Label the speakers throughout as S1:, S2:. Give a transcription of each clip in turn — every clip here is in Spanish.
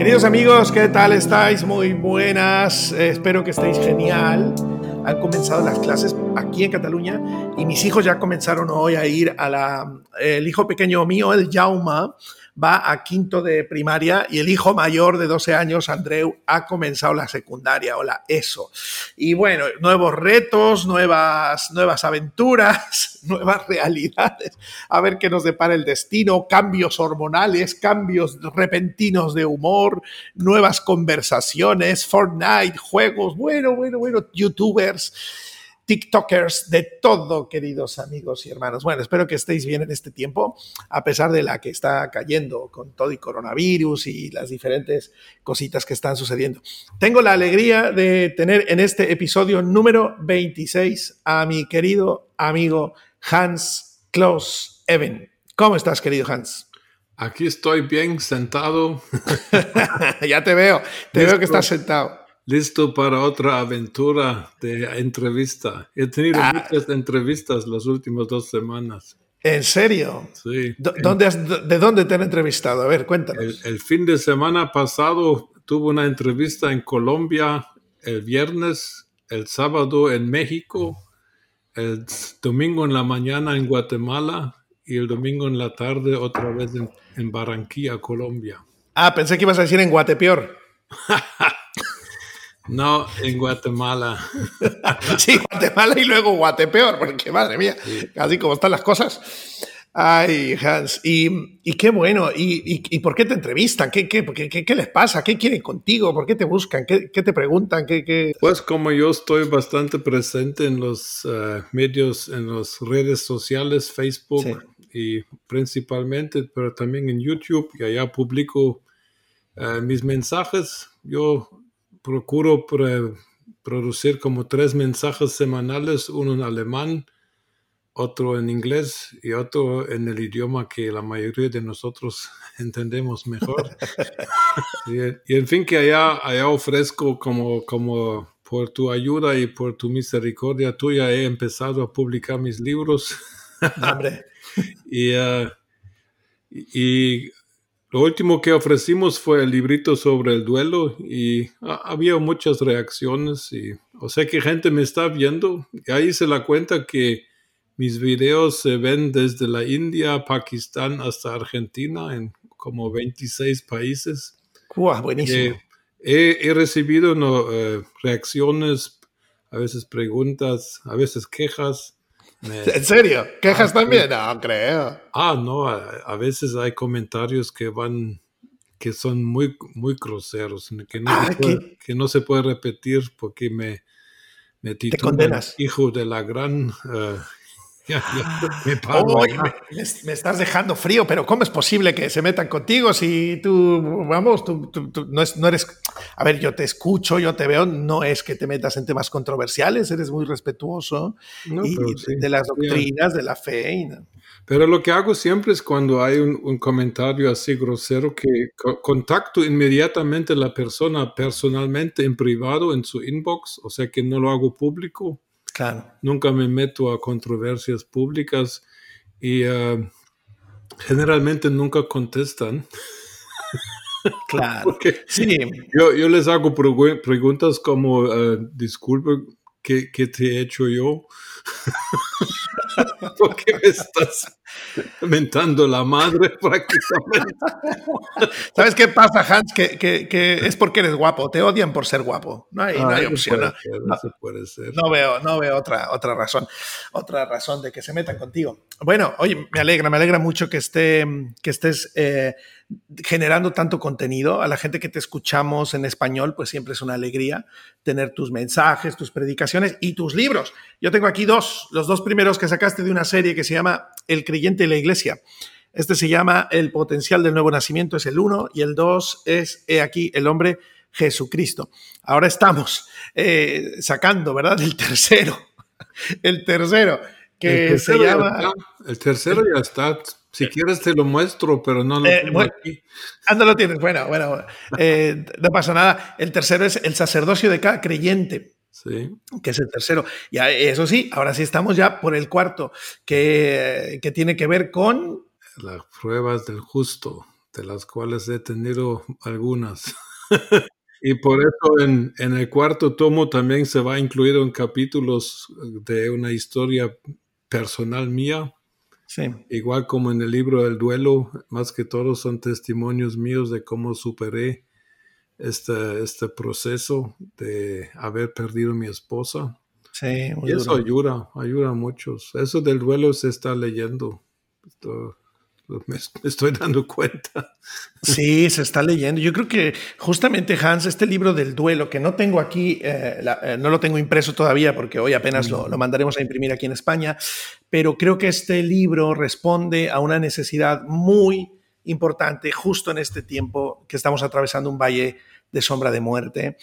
S1: Queridos amigos, ¿qué tal estáis? Muy buenas, eh, espero que estéis genial. Han comenzado las clases aquí en Cataluña y mis hijos ya comenzaron hoy a ir a la... El hijo pequeño mío, el Jauma, va a quinto de primaria y el hijo mayor de 12 años, Andreu, ha comenzado la secundaria o la ESO. Y bueno, nuevos retos, nuevas, nuevas aventuras, nuevas realidades, a ver qué nos depara el destino, cambios hormonales, cambios repentinos de humor, nuevas conversaciones, Fortnite, juegos, bueno, bueno, bueno, youtubers. TikTokers, de todo, queridos amigos y hermanos. Bueno, espero que estéis bien en este tiempo, a pesar de la que está cayendo con todo y coronavirus y las diferentes cositas que están sucediendo. Tengo la alegría de tener en este episodio número 26 a mi querido amigo Hans Klaus Even. ¿Cómo estás, querido Hans?
S2: Aquí estoy bien sentado.
S1: ya te veo, te veo que estás sentado
S2: listo para otra aventura de entrevista. He tenido ah. muchas entrevistas las últimas dos semanas.
S1: ¿En serio?
S2: Sí.
S1: ¿Dónde ¿De dónde te han entrevistado? A ver, cuéntanos.
S2: El, fin de semana pasado tuve una entrevista en Colombia, el viernes, el sábado en México, el domingo en la mañana en Guatemala y el domingo en la tarde otra vez en, en Barranquilla, Colombia.
S1: Ah, pensé que ibas a decir en Guatepeor.
S2: No, en Guatemala.
S1: sí, Guatemala y luego Guatepeor, porque madre mía, así como están las cosas. Ay, Hans, y, qué bueno, ¿Y, por qué te entrevistan? ¿Qué, qué, qué, les pasa? ¿Qué quieren contigo? ¿Por qué te buscan? ¿Qué, te preguntan? ¿Qué,
S2: Pues como yo estoy bastante presente en los eh, medios, en las redes sociales, Facebook y principalmente, pero también en YouTube, y allá publico eh, mis mensajes. Yo procuro producir como tres mensajes semanales, uno en alemán, otro en inglés y otro en el idioma que la mayoría de nosotros entendemos mejor. y, en fin, que allá, allá ofrezco como, como por tu ayuda y por tu misericordia tuya he empezado a publicar mis libros. y, uh, y lo último que ofrecimos fue el librito sobre el duelo y había muchas reacciones y o sea que gente me está viendo y ahí se la cuenta que mis videos se ven desde la India, Pakistán hasta Argentina en como 26 países.
S1: ¡Wow! Buenísimo.
S2: Eh, he, recibido eh, reacciones, a veces preguntas, a veces quejas
S1: ¿En serio? ¿Quejas ah, también? No, creo.
S2: Ah, no, a, veces hay comentarios que van, que son muy, muy groseros, que no, se, ah, puede, que no se puede repetir porque me, me titulan hijo de la gran uh,
S1: me, estás dejando frío, pero ¿cómo es posible que se metan contigo si tú, vamos, tú, no, eres... A ver, yo te escucho, yo te veo, no es que te metas en temas controversiales, eres muy respetuoso de las doctrinas, de la fe.
S2: Pero lo que hago siempre es cuando hay un, un comentario así grosero que contacto inmediatamente a la persona personalmente en privado en su inbox, o sea que no lo hago público Nunca me meto a controversias públicas y uh, generalmente nunca contestan.
S1: Claro.
S2: sí. yo, yo, les hago preguntas como, uh, disculpe, ¿qué, ¿qué, te he hecho yo? ¿Por qué me estás mentando la madre prácticamente?
S1: ¿Sabes qué pasa, Hans? Que, que, es porque eres guapo. Te odian por ser guapo. No hay, no hay opción. no, veo, no veo otra, otra razón. Otra razón de que se metan contigo. Bueno, oye, me alegra, me alegra mucho que, esté, que estés eh, generando tanto contenido. A la gente que te escuchamos en español, pues siempre es una alegría tener tus mensajes, tus predicaciones y tus libros. Yo tengo aquí dos, los dos primeros que sacaste de una serie que se llama El creyente y la iglesia. Este se llama El potencial del nuevo nacimiento, es el uno, y el dos es, he aquí, el hombre Jesucristo. Ahora estamos eh, sacando, ¿verdad? El tercero, el tercero, que se llama...
S2: el tercero ya está si quieres te lo muestro, pero no lo eh, tengo aquí.
S1: Ah, no lo tienes. Bueno, bueno, eh, no pasa nada. El tercero es el sacerdocio de cada creyente.
S2: Sí.
S1: Que es el tercero. Y eso sí, ahora sí estamos ya por el cuarto, que, que tiene que ver con...
S2: Las pruebas del justo. de las cuales he tenido algunas. y por eso en, en, el cuarto tomo también se va a incluir un capítulos de una historia personal mía.
S1: Sí.
S2: Igual como en el libro del duelo, más que todo son testimonios míos de cómo superé este, este proceso de haber perdido a mi esposa.
S1: Sí,
S2: y eso ayuda, ayuda a muchos. Eso del duelo se está leyendo. me estoy dando cuenta.
S1: Sí, se está leyendo. Yo creo que justamente Hans, este libro del duelo, que no tengo aquí, eh, eh, no lo tengo impreso todavía porque hoy apenas lo, lo, mandaremos a imprimir aquí en España, pero creo que este libro responde a una necesidad muy importante justo en este tiempo que estamos atravesando un valle de sombra de muerte.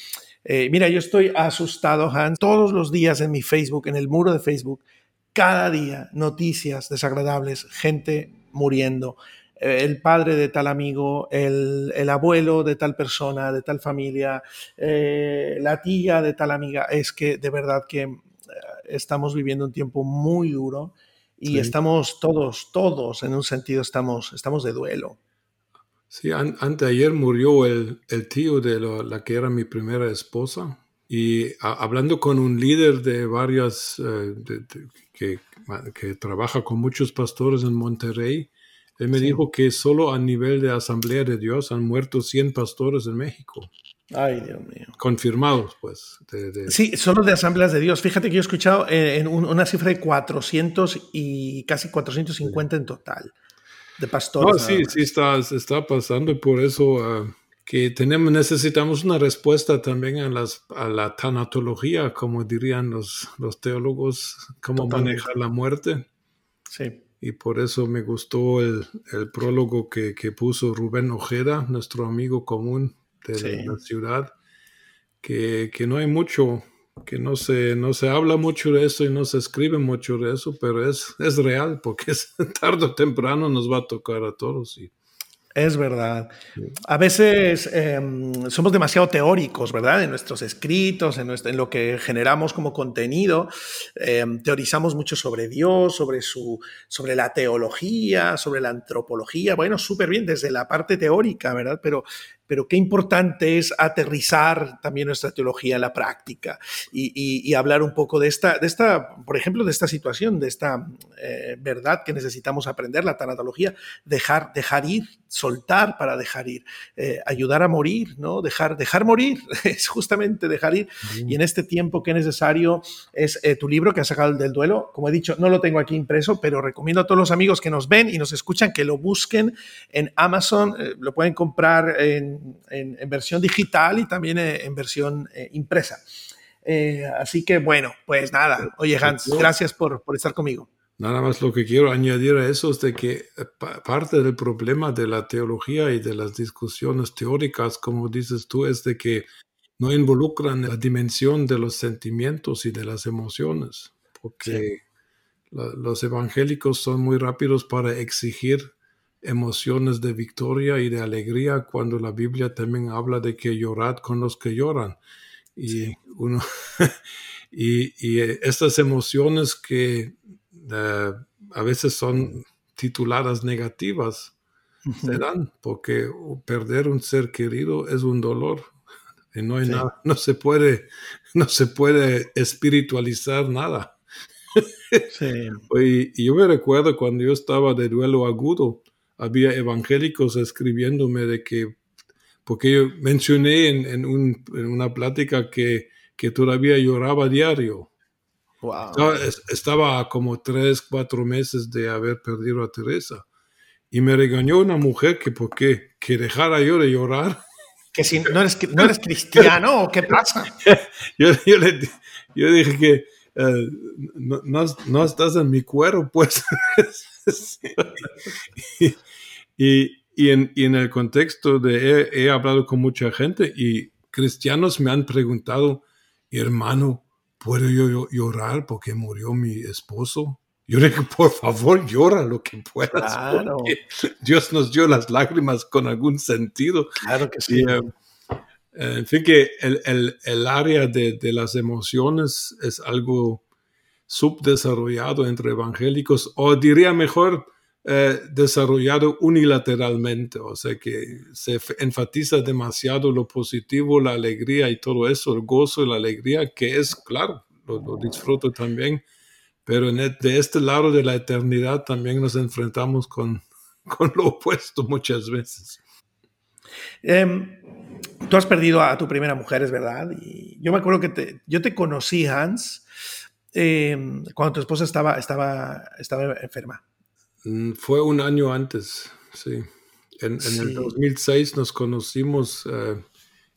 S1: Eh, mira, yo estoy asustado, Hans, todos los días en mi Facebook, en el muro de Facebook, cada día noticias desagradables, gente muriendo, eh, el padre de tal amigo, el, abuelo de tal persona, de tal familia, eh, la tía de tal amiga. Es que de verdad que estamos viviendo un tiempo muy duro y estamos todos, todos en un sentido, estamos, estamos de duelo.
S2: Sí, anteayer murió el, el tío de la que era mi primera esposa y hablando con un líder de varias, eh, que, que, trabaja con muchos pastores en Monterrey, él me dijo que solo a nivel de Asamblea de Dios han muerto 100 pastores en México.
S1: Ay, Dios mío.
S2: Confirmados, pues.
S1: Sí, solo de Asambleas de Dios. Fíjate que yo he escuchado eh, en una cifra de 400 y casi 450 en total de pastores.
S2: No, sí, sí está, está pasando y por eso ah, que tenemos, necesitamos una respuesta también a, las, a la tanatología, como dirían los, los teólogos, cómo manejar la muerte.
S1: Sí.
S2: Y por eso me gustó el, el prólogo que, que, puso Rubén Ojeda, nuestro amigo común de la ciudad, que, que no hay mucho que no se, no se habla mucho de eso y no se escribe mucho de eso, pero es, es real porque es, tarde o temprano nos va a tocar a todos. Y,
S1: es verdad. A veces em, somos demasiado teóricos, ¿verdad? En nuestros escritos, en, en lo que generamos como contenido. Em, teorizamos mucho sobre Dios, sobre, su, sobre la teología, sobre la antropología. Bueno, súper bien desde la parte teórica, ¿verdad? Pero pero qué importante es aterrizar también nuestra teología en la práctica y, hablar un poco de esta, de esta, por ejemplo, de esta situación, de esta eh, verdad que necesitamos aprender, la tanatología, dejar, dejar ir, soltar para dejar ir, eh, ayudar a morir, ¿no? Dejar, dejar morir, es justamente dejar ir. Y en este tiempo que es necesario es eh, tu libro que has sacado del duelo, como he dicho, no lo tengo aquí impreso, pero recomiendo a todos los amigos que nos ven y nos escuchan que lo busquen en Amazon, lo pueden comprar en en, versión digital y también eh, en versión eh, impresa. Eh, así que bueno, pues nada. Oye, Hans, gracias por, por estar conmigo.
S2: Nada más lo que quiero añadir a eso es de que parte del problema de la teología y de las discusiones teóricas, como dices tú, es de que no involucran la dimensión de los sentimientos y de las emociones, porque los evangélicos son muy rápidos para exigir emociones de victoria y de alegría cuando la Biblia también habla de que llorad con los que lloran. Y, uno, y, eh, estas emociones que eh, a veces son tituladas negativas se dan porque perder un ser querido es un dolor y no hay nada, no se puede, no se puede espiritualizar nada. y, yo me recuerdo cuando yo estaba de duelo agudo, había evangélicos escribiéndome de que, porque yo mencioné en, una plática que, que, todavía lloraba diario. Estaba, como tres, cuatro meses de haber perdido a Teresa. Y me regañó una mujer que, ¿por qué? Que dejara yo de llorar.
S1: Que si no eres, no eres cristiano, ¿o qué pasa?
S2: yo, yo, dije que eh, no, no, estás en mi cuero, pues. y, y, en, y, en, el contexto de he, hablado con mucha gente y cristianos me han preguntado, hermano, ¿puedo yo llorar porque murió mi esposo? Yo le digo, por favor, llora lo que puedas. Claro. Dios nos dio las lágrimas con algún sentido.
S1: Claro que sí.
S2: Eh, en fin, que el, el, el área de, de, las emociones es algo subdesarrollado entre evangélicos, o diría mejor, eh, desarrollado unilateralmente, o sea que se enfatiza demasiado lo positivo, la alegría y todo eso, el gozo y la alegría, que es claro, lo, disfruto también, pero de este lado de la eternidad también nos enfrentamos con, con lo opuesto muchas veces.
S1: Em, tú has perdido a tu primera mujer, es verdad. Y yo me acuerdo que te, yo te conocí, Hans, em, cuando tu esposa estaba, estaba, estaba enferma.
S2: Mm, fue un año antes, sí. En, el 2006 nos conocimos eh,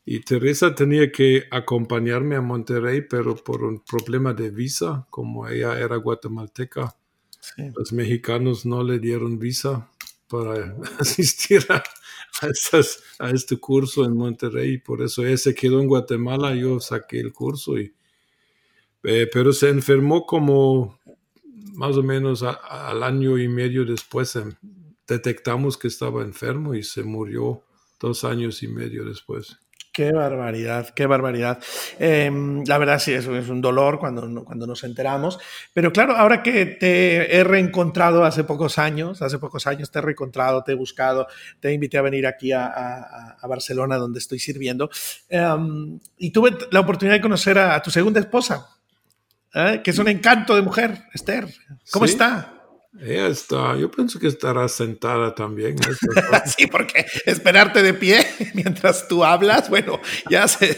S2: y Teresa tenía que acompañarme a Monterrey, pero por un problema de visa, como ella era guatemalteca, los mexicanos no le dieron visa para asistir a, a, este curso en Monterrey. Por eso ella se quedó en Guatemala, yo saqué el curso, y, eh, pero se enfermó como más o menos al año y medio después. Em, detectamos que estaba enfermo y se murió dos años y medio después.
S1: Qué barbaridad, qué barbaridad. Em, la verdad sí, es, es un dolor cuando, cuando nos enteramos. Pero claro, ahora que te he reencontrado hace pocos años, hace pocos años te he reencontrado, te he buscado, te invité a venir aquí a, a, Barcelona donde estoy sirviendo. Em, y tuve la oportunidad de conocer a, tu segunda esposa, ¿eh? que es un encanto de mujer, Esther. ¿Cómo está?
S2: Ella está, yo pienso que estará sentada también.
S1: sí, porque esperarte de pie mientras tú hablas, bueno, ya se,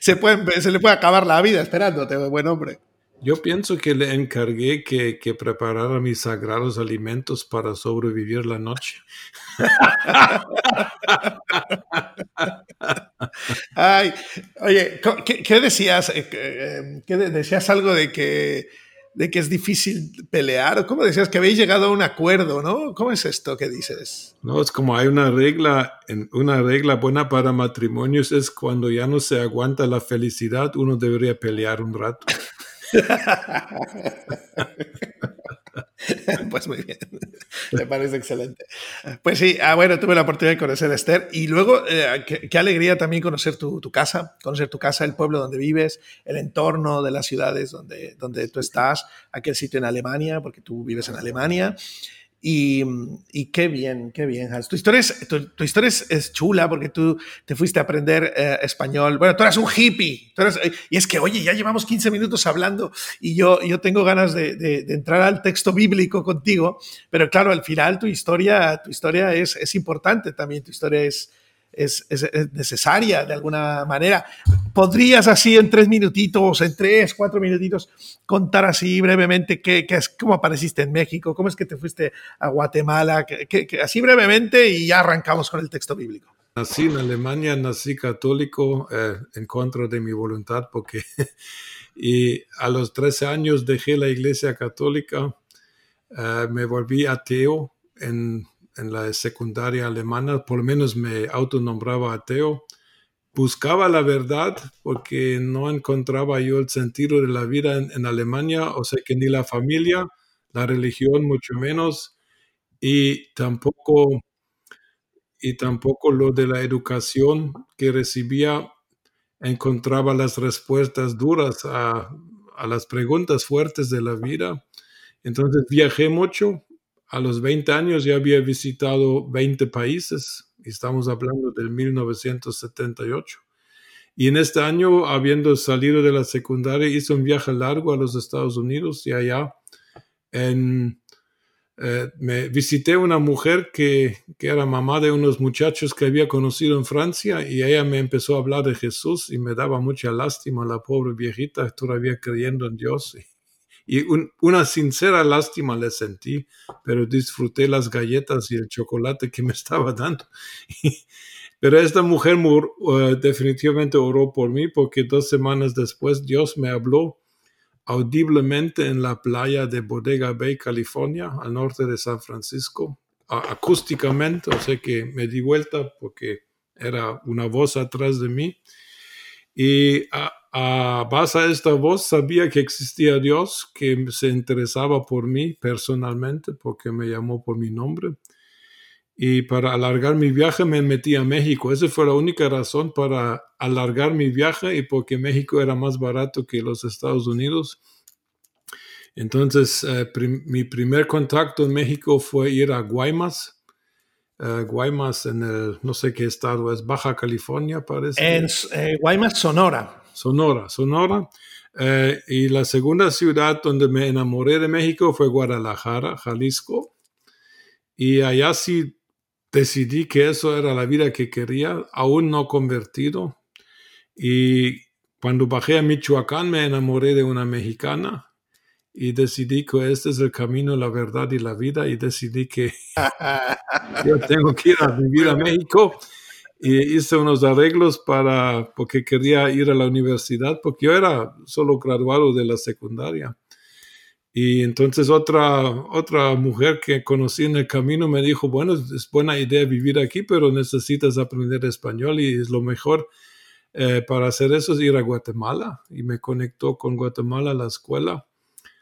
S1: se, puede, se le puede acabar la vida esperándote, buen hombre.
S2: Yo pienso que le encargué que, que preparara mis sagrados alimentos para sobrevivir la noche.
S1: Ay, oye, ¿qué, qué decías? Eh, eh, ¿Qué decías algo de que de que es difícil pelear. ¿Cómo decías que habéis llegado a un acuerdo, no? ¿Cómo es esto que dices?
S2: No, es como hay una regla, una regla buena para matrimonios es cuando ya no se aguanta la felicidad, uno debería pelear un rato.
S1: pues muy bien, me parece excelente. Pues sí, ah, bueno, tuve la oportunidad de conocer a Esther y luego eh, qué, alegría también conocer tu, tu, casa, conocer tu casa, el pueblo donde vives, el entorno de las ciudades donde, donde tú estás, aquel sitio en Alemania, porque tú vives en Alemania. Y, y, qué bien, qué bien, Hans. Tu historia es, tu, historia es, chula porque tú te fuiste a aprender eh, español. Bueno, tú eras un hippie. Eh, y es que, oye, ya llevamos 15 minutos hablando y yo, yo tengo ganas de, de, entrar al texto bíblico contigo, pero claro, al final tu historia, tu historia es, es importante también. Tu historia es, es, necesaria de alguna manera. ¿Podrías así en tres minutitos, en tres, cuatro minutitos, contar así brevemente qué, es, cómo apareciste en México, cómo es que te fuiste a Guatemala, así brevemente y ya arrancamos con el texto bíblico?
S2: Nací en Alemania, nací católico eh, en contra de mi voluntad porque y a los 13 años dejé la iglesia católica, eh, me volví ateo en en la secundaria alemana, por lo menos me autonombraba ateo. Buscaba la verdad porque no encontraba yo el sentido de la vida en, Alemania, o sea que ni la familia, la religión mucho menos, y tampoco, y tampoco lo de la educación que recibía encontraba las respuestas duras a, a las preguntas fuertes de la vida. Entonces viajé mucho, a los 20 años ya había visitado 20 países, estamos hablando del 1978. Y en este año, habiendo salido de la secundaria, hice un viaje largo a los Estados Unidos y allá en, eh, me visité una mujer que, era mamá de unos muchachos que había conocido en Francia y ella me empezó a hablar de Jesús y me daba mucha lástima la pobre viejita todavía creyendo en Dios. Una sincera lástima le sentí, pero disfruté las galletas y el chocolate que me estaba dando. pero esta mujer uh, definitivamente oró por mí porque dos semanas después Dios me habló audiblemente en la playa de Bodega Bay, California, al norte de San Francisco, acústicamente, o sea que me di vuelta porque era una voz atrás de mí. Y a, a base de esta voz sabía que existía Dios, que se interesaba por mí personalmente, porque me llamó por mi nombre. Y para alargar mi viaje me metí a México. Esa fue la única razón para alargar mi viaje y porque México era más barato que los Estados Unidos. Entonces, eh, mi primer contacto en México fue ir a Guaymas. Eh, Guaymas en el, no sé qué estado es, Baja California parece.
S1: En eh, Guaymas, Sonora.
S2: Sonora, Sonora. y la segunda ciudad donde me enamoré de México fue Guadalajara, Jalisco. Y allá sí decidí que eso era la vida que quería, aún no convertido. Y cuando bajé a Michoacán me enamoré de una mexicana y decidí que este es el camino, la verdad y la vida y decidí que yo tengo que ir a vivir a México y hice unos arreglos para porque quería ir a la universidad porque yo era solo graduado de la secundaria. Y entonces otra, otra mujer que conocí en el camino me dijo, bueno, es buena idea vivir aquí, pero necesitas aprender español y es lo mejor eh, para hacer eso es ir a Guatemala. Y me conectó con Guatemala a la escuela.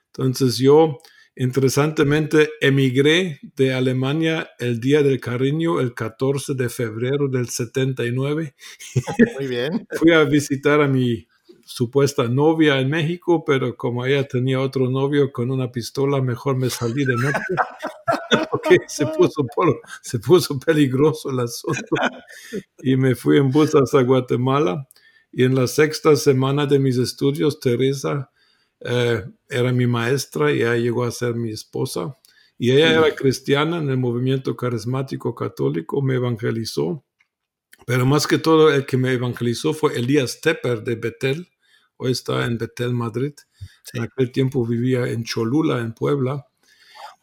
S2: Entonces yo, interesantemente, emigré de Alemania el día del cariño, el 14 de febrero del 79.
S1: Muy bien.
S2: Fui a visitar a mi supuesta novia en México, pero como ella tenía otro novio con una pistola, mejor me salí de noche. porque se puso, se puso peligroso el asunto. Y me fui en bus hasta Guatemala. Y en la sexta semana de mis estudios, Teresa eh, era mi maestra y ella llegó a ser mi esposa. Y ella era cristiana en el movimiento carismático católico, me evangelizó. Pero más que todo, el que me evangelizó fue Elías Tepper de Betel. Hoy está en Betel, Madrid. En aquel tiempo vivía en Cholula, en Puebla.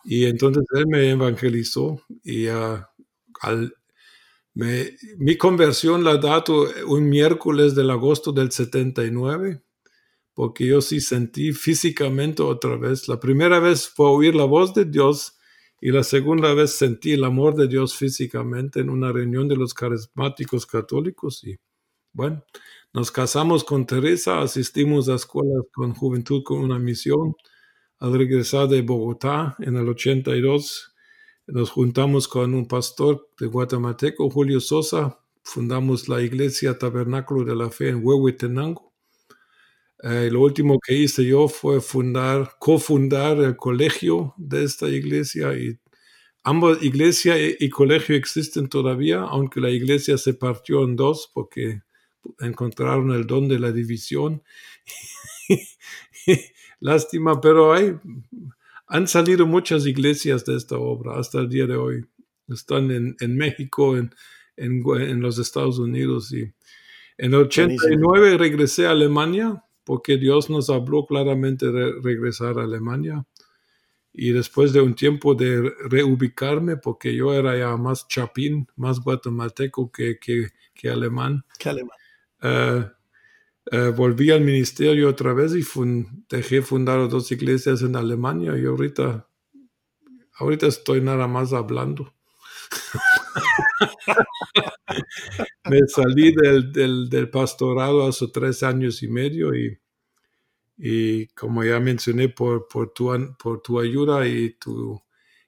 S2: Y entonces él me evangelizó y ah, al, mi conversión la dato un miércoles del agosto del 79 porque yo sí sentí físicamente otra vez. La primera vez fue oír la voz de Dios y la segunda vez sentí el amor de Dios físicamente en una reunión de los carismáticos católicos y bueno, nos casamos con Teresa, asistimos a escuelas con juventud con una misión. Al regresar de Bogotá en el 82, nos juntamos con un pastor de guatemalteco, Julio Sosa, fundamos la iglesia Tabernáculo de la Fe en Huehuetenango eh, lo último que hice yo fue fundar, cofundar el colegio de esta iglesia y ambas iglesia y, colegio existen todavía, aunque la iglesia se partió en dos porque encontraron el don de la división. Lástima, pero hay, han salido muchas iglesias de esta obra hasta el día de hoy. Están en, en México, en, en, en, los Estados Unidos. Y en el 89 regresé a Alemania porque Dios nos habló claramente de regresar a Alemania. Y después de un tiempo de reubicarme, porque yo era ya más chapín, más guatemalteco que, que, alemán, eh, eh, volví al ministerio otra vez y dejé fundar dos iglesias en Alemania y ahorita, ahorita estoy nada más hablando. me salí del, del, pastorado hace tres años y medio y, y como ya mencioné, por, por, tu, por tu ayuda y tu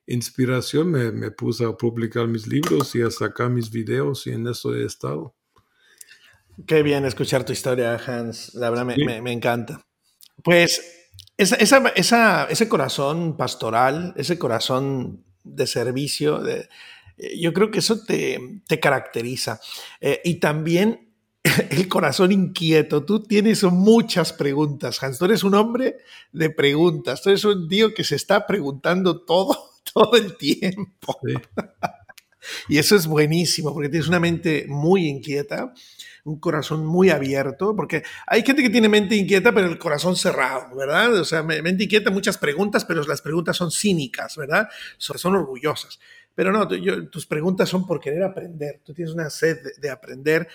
S2: inspiración me, me, puse a publicar mis libros y a sacar mis videos y en eso he estado.
S1: Qué bien escuchar tu historia, Hans. La verdad me, me, encanta. Pues esa, esa, ese corazón pastoral, ese corazón de servicio, de, yo creo que eso te, te caracteriza. Eh, y también el corazón inquieto. Tú tienes muchas preguntas, Hans. Tú eres un hombre de preguntas. Tú eres un tío que se está preguntando todo, todo el tiempo. y eso es buenísimo, porque tienes una mente muy inquieta, un corazón muy abierto, porque hay gente que tiene mente inquieta, pero el corazón cerrado, ¿verdad? O sea, mente inquieta, muchas preguntas, pero las preguntas son cínicas, ¿verdad? Son orgullosas. Pero no, tus preguntas son por querer aprender. Tú tienes una sed de, aprender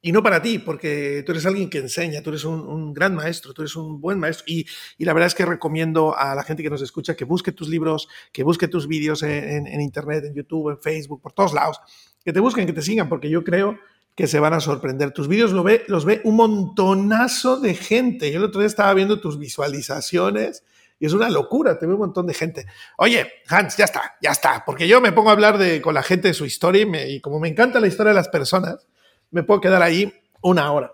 S1: y no para ti, porque tú eres alguien que enseña, tú eres un, gran maestro, tú eres un buen maestro. Y, la verdad es que recomiendo a la gente que nos escucha que busque tus libros, que busque tus vídeos en, Internet, en YouTube, en Facebook, por todos lados. Que te busquen, que te sigan, porque yo creo que se van a sorprender. Tus vídeos los ve un montonazo de gente. Yo el otro día estaba viendo tus visualizaciones y es una locura, te ve un montón de gente. Oye, Hans, ya está, ya está, porque yo me pongo a hablar de, con la gente de su historia y, como me encanta la historia de las personas, me puedo quedar ahí una hora.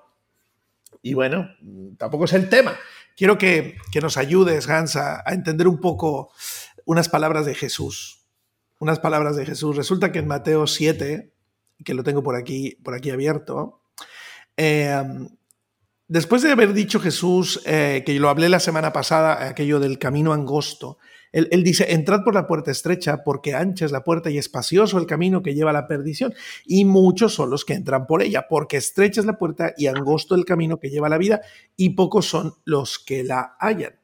S1: Y bueno, tampoco es el tema. quiero que, nos ayudes, Hans, a, entender un poco unas palabras de Jesús. Unas palabras de Jesús. Resulta que en Mateo 7, que lo tengo por aquí, por aquí abierto, eh, después de haber dicho Jesús, eh, que lo hablé la semana pasada, aquello del camino angosto, él, dice, entrad por la puerta estrecha, porque ancha es la puerta y espacioso el camino que lleva a la perdición. Y muchos son los que entran por ella, porque estrecha es la puerta y angosto el camino que lleva a la vida, y pocos son los que la hallan.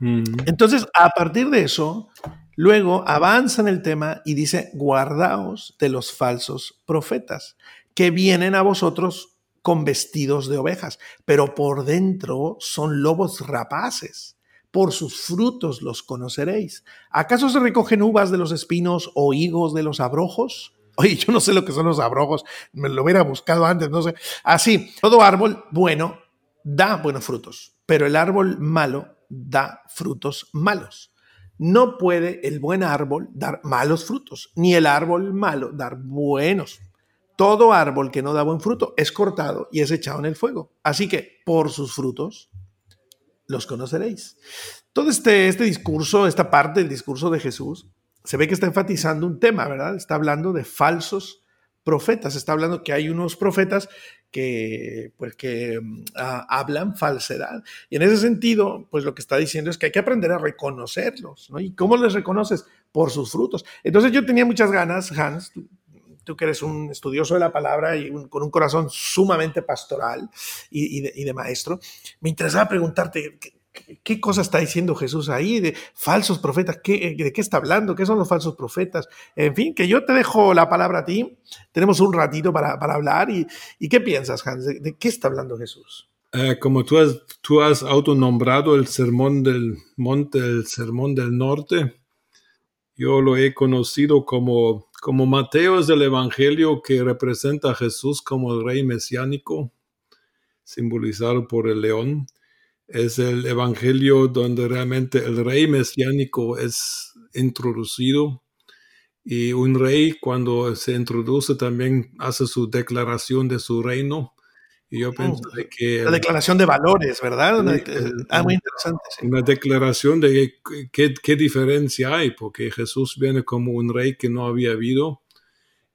S1: Mm. Entonces, a partir de eso, luego avanza en el tema y dice, guardaos de los falsos profetas, que vienen a vosotros con vestidos de ovejas, pero por dentro son lobos rapaces por sus frutos los conoceréis. ¿Acaso se recogen uvas de los espinos o higos de los abrojos? Oye, yo no sé lo que son los abrojos, me lo hubiera buscado antes, no sé. Así, todo árbol bueno da buenos frutos, pero el árbol malo da frutos malos. No puede el buen árbol dar malos frutos, ni el árbol malo dar buenos. Todo árbol que no da buen fruto es cortado y es echado en el fuego. Así que por sus frutos los conoceréis. Todo este, este discurso, esta parte del discurso de Jesús, se ve que está enfatizando un tema, ¿verdad? Está hablando de falsos profetas, está hablando que hay unos profetas que, pues, que mm, hablan falsedad. Y en ese sentido, pues lo que está diciendo es que hay que aprender a reconocerlos, ¿no? ¿Y cómo les reconoces? Por sus frutos. Entonces yo tenía muchas ganas, Hans, tú, que eres un estudioso de la palabra y con un corazón sumamente pastoral y, de maestro, me interesaba preguntarte, ¿Qué cosa está diciendo Jesús ahí? De falsos profetas, ¿qué, ¿de qué está hablando? ¿Qué son los falsos profetas? En fin, que yo te dejo la palabra a ti. Tenemos un ratito para, hablar. Y, qué piensas, Hans? ¿De, qué está hablando Jesús?
S2: Eh, como tú has, tú has autonombrado el sermón del monte, el sermón del norte, yo lo he conocido como, como Mateo es el evangelio que representa a Jesús como el rey mesiánico, simbolizado por el león es el evangelio donde realmente el rey mesiánico es introducido y un rey cuando se introduce también hace su declaración de su reino. Y yo
S1: oh, que... La declaración de valores, ¿verdad?
S2: ah, muy interesante. Una declaración de qué, qué diferencia hay, porque Jesús viene como un rey que no había habido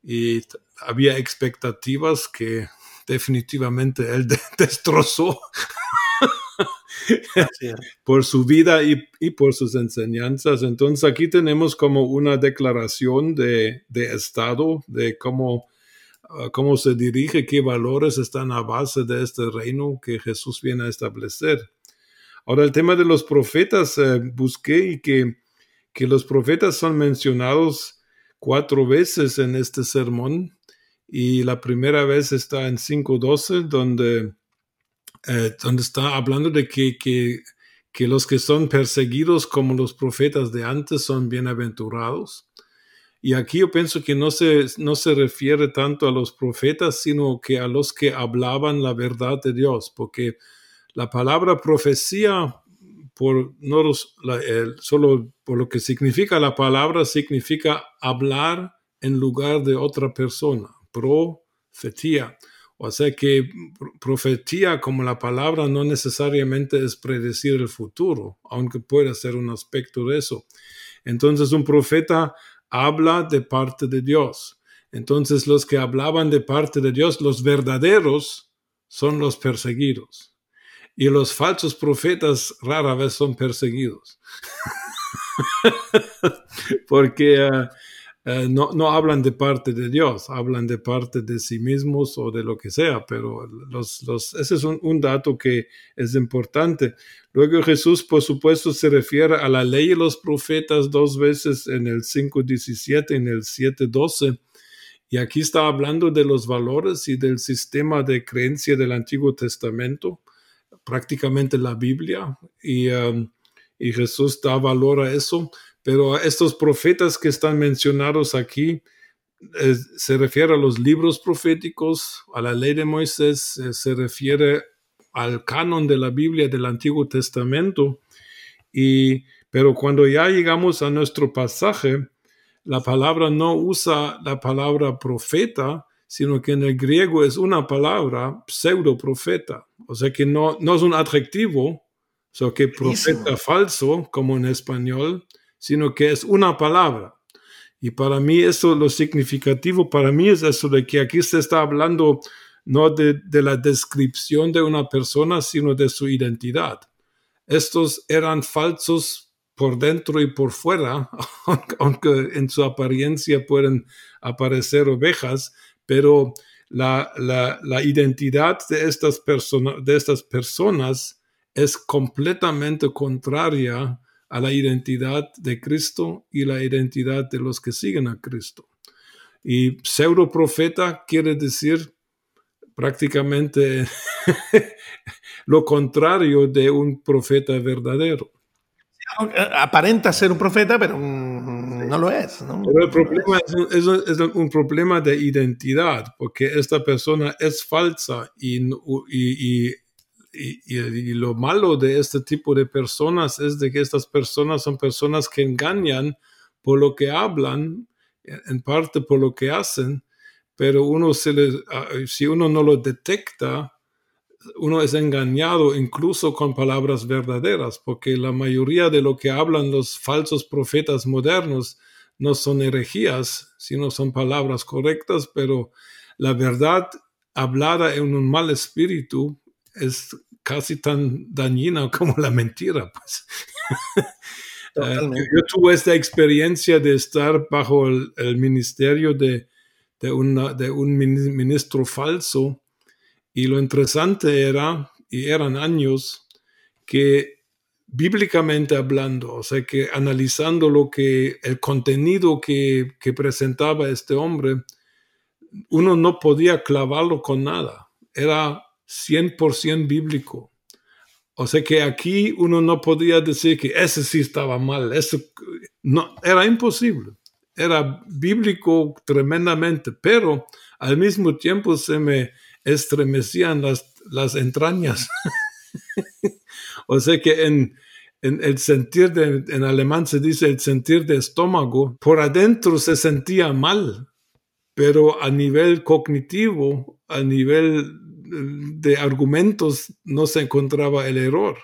S2: y había expectativas que definitivamente él destrozó por su vida y, por sus enseñanzas. Entonces aquí tenemos como una declaración de, Estado, de cómo, cómo se dirige, qué valores están a base de este reino que Jesús viene a establecer. Ahora el tema de los profetas, eh, busqué y que, que los profetas son mencionados cuatro veces en este sermón y la primera vez está en 5.12 donde eh, donde está hablando de que, que, que, los que son perseguidos como los profetas de antes son bienaventurados. Y aquí yo pienso que no se, no se refiere tanto a los profetas, sino que a los que hablaban la verdad de Dios, porque la palabra profecía, por, no solo por lo que significa la palabra, significa hablar en lugar de otra persona, profetía. O sea que profetía como la palabra no necesariamente es predecir el futuro, aunque puede ser un aspecto de eso. Entonces un profeta habla de parte de Dios. Entonces los que hablaban de parte de Dios, los verdaderos, son los perseguidos. Y los falsos profetas rara vez son perseguidos. Porque ah, eh, no, no, hablan de parte de Dios, hablan de parte de sí mismos o de lo que sea, pero los, ese es un, dato que es importante. Luego Jesús, por supuesto, se refiere a la ley y los profetas dos veces en el 5.17 y en el 7.12. Y aquí está hablando de los valores y del sistema de creencia del Antiguo Testamento, prácticamente la Biblia, y, um, y Jesús da valor a eso. Pero estos profetas que están mencionados aquí eh, se refiere a los libros proféticos, a la ley de Moisés, eh, se refiere al canon de la Biblia del Antiguo Testamento. Y, pero cuando ya llegamos a nuestro pasaje, la palabra no usa la palabra profeta, sino que en el griego es una palabra pseudo profeta. O sea que no, no es un adjetivo, So que profeta falso, como en español, sino que es una palabra. Y para mí eso, lo significativo para mí es eso de que aquí se está hablando no de, la descripción de una persona, sino de su identidad. Estos eran falsos por dentro y por fuera, aunque en su apariencia pueden aparecer ovejas, pero la, la, la identidad de estas, de estas personas es completamente contraria a la identidad de Cristo y la identidad de los que siguen a Cristo. Y pseudo profeta quiere decir prácticamente lo contrario de un profeta verdadero.
S1: Aparenta ser un profeta, pero no lo es.
S2: Pero el problema es, un problema de identidad, porque esta persona es falsa y, y, y, lo malo de este tipo de personas es de que estas personas son personas que engañan por lo que hablan, en parte por lo que hacen, pero uno se ah, si uno no lo detecta, uno es engañado incluso con palabras verdaderas, porque la mayoría de lo que hablan los falsos profetas modernos no son herejías, sino son palabras correctas, pero la verdad hablada en un mal espíritu es casi tan dañina como la mentira. Pues. Eh, yo tuve esta experiencia de estar bajo el, ministerio de, de, de, un ministro falso y lo interesante era, y eran años, que bíblicamente hablando, o sea que analizando lo que, el contenido que, que presentaba este hombre, uno no podía clavarlo con nada. Era 100% bíblico. O sea que aquí uno no podía decir que ese sí estaba mal, eso no, era imposible. Era bíblico tremendamente, pero al mismo tiempo se me estremecían las, las entrañas. o sea que en, en el sentir de, en alemán se dice el sentir de estómago, por adentro se sentía mal, pero a nivel cognitivo, a nivel de argumentos no se encontraba el error.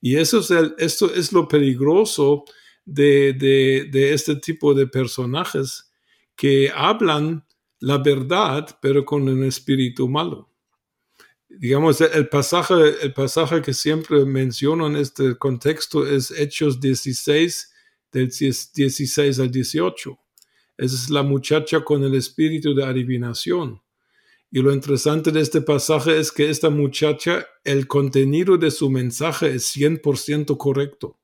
S2: Y eso es, esto es lo peligroso de, de, este tipo de personajes que hablan la verdad, pero con un espíritu malo. Digamos, el pasaje, el pasaje que siempre menciono en este contexto es Hechos 16, del 16 al 18. Esa es la muchacha con el espíritu de adivinación. Y lo interesante de este pasaje es que esta muchacha, el contenido de su mensaje es 100% correcto.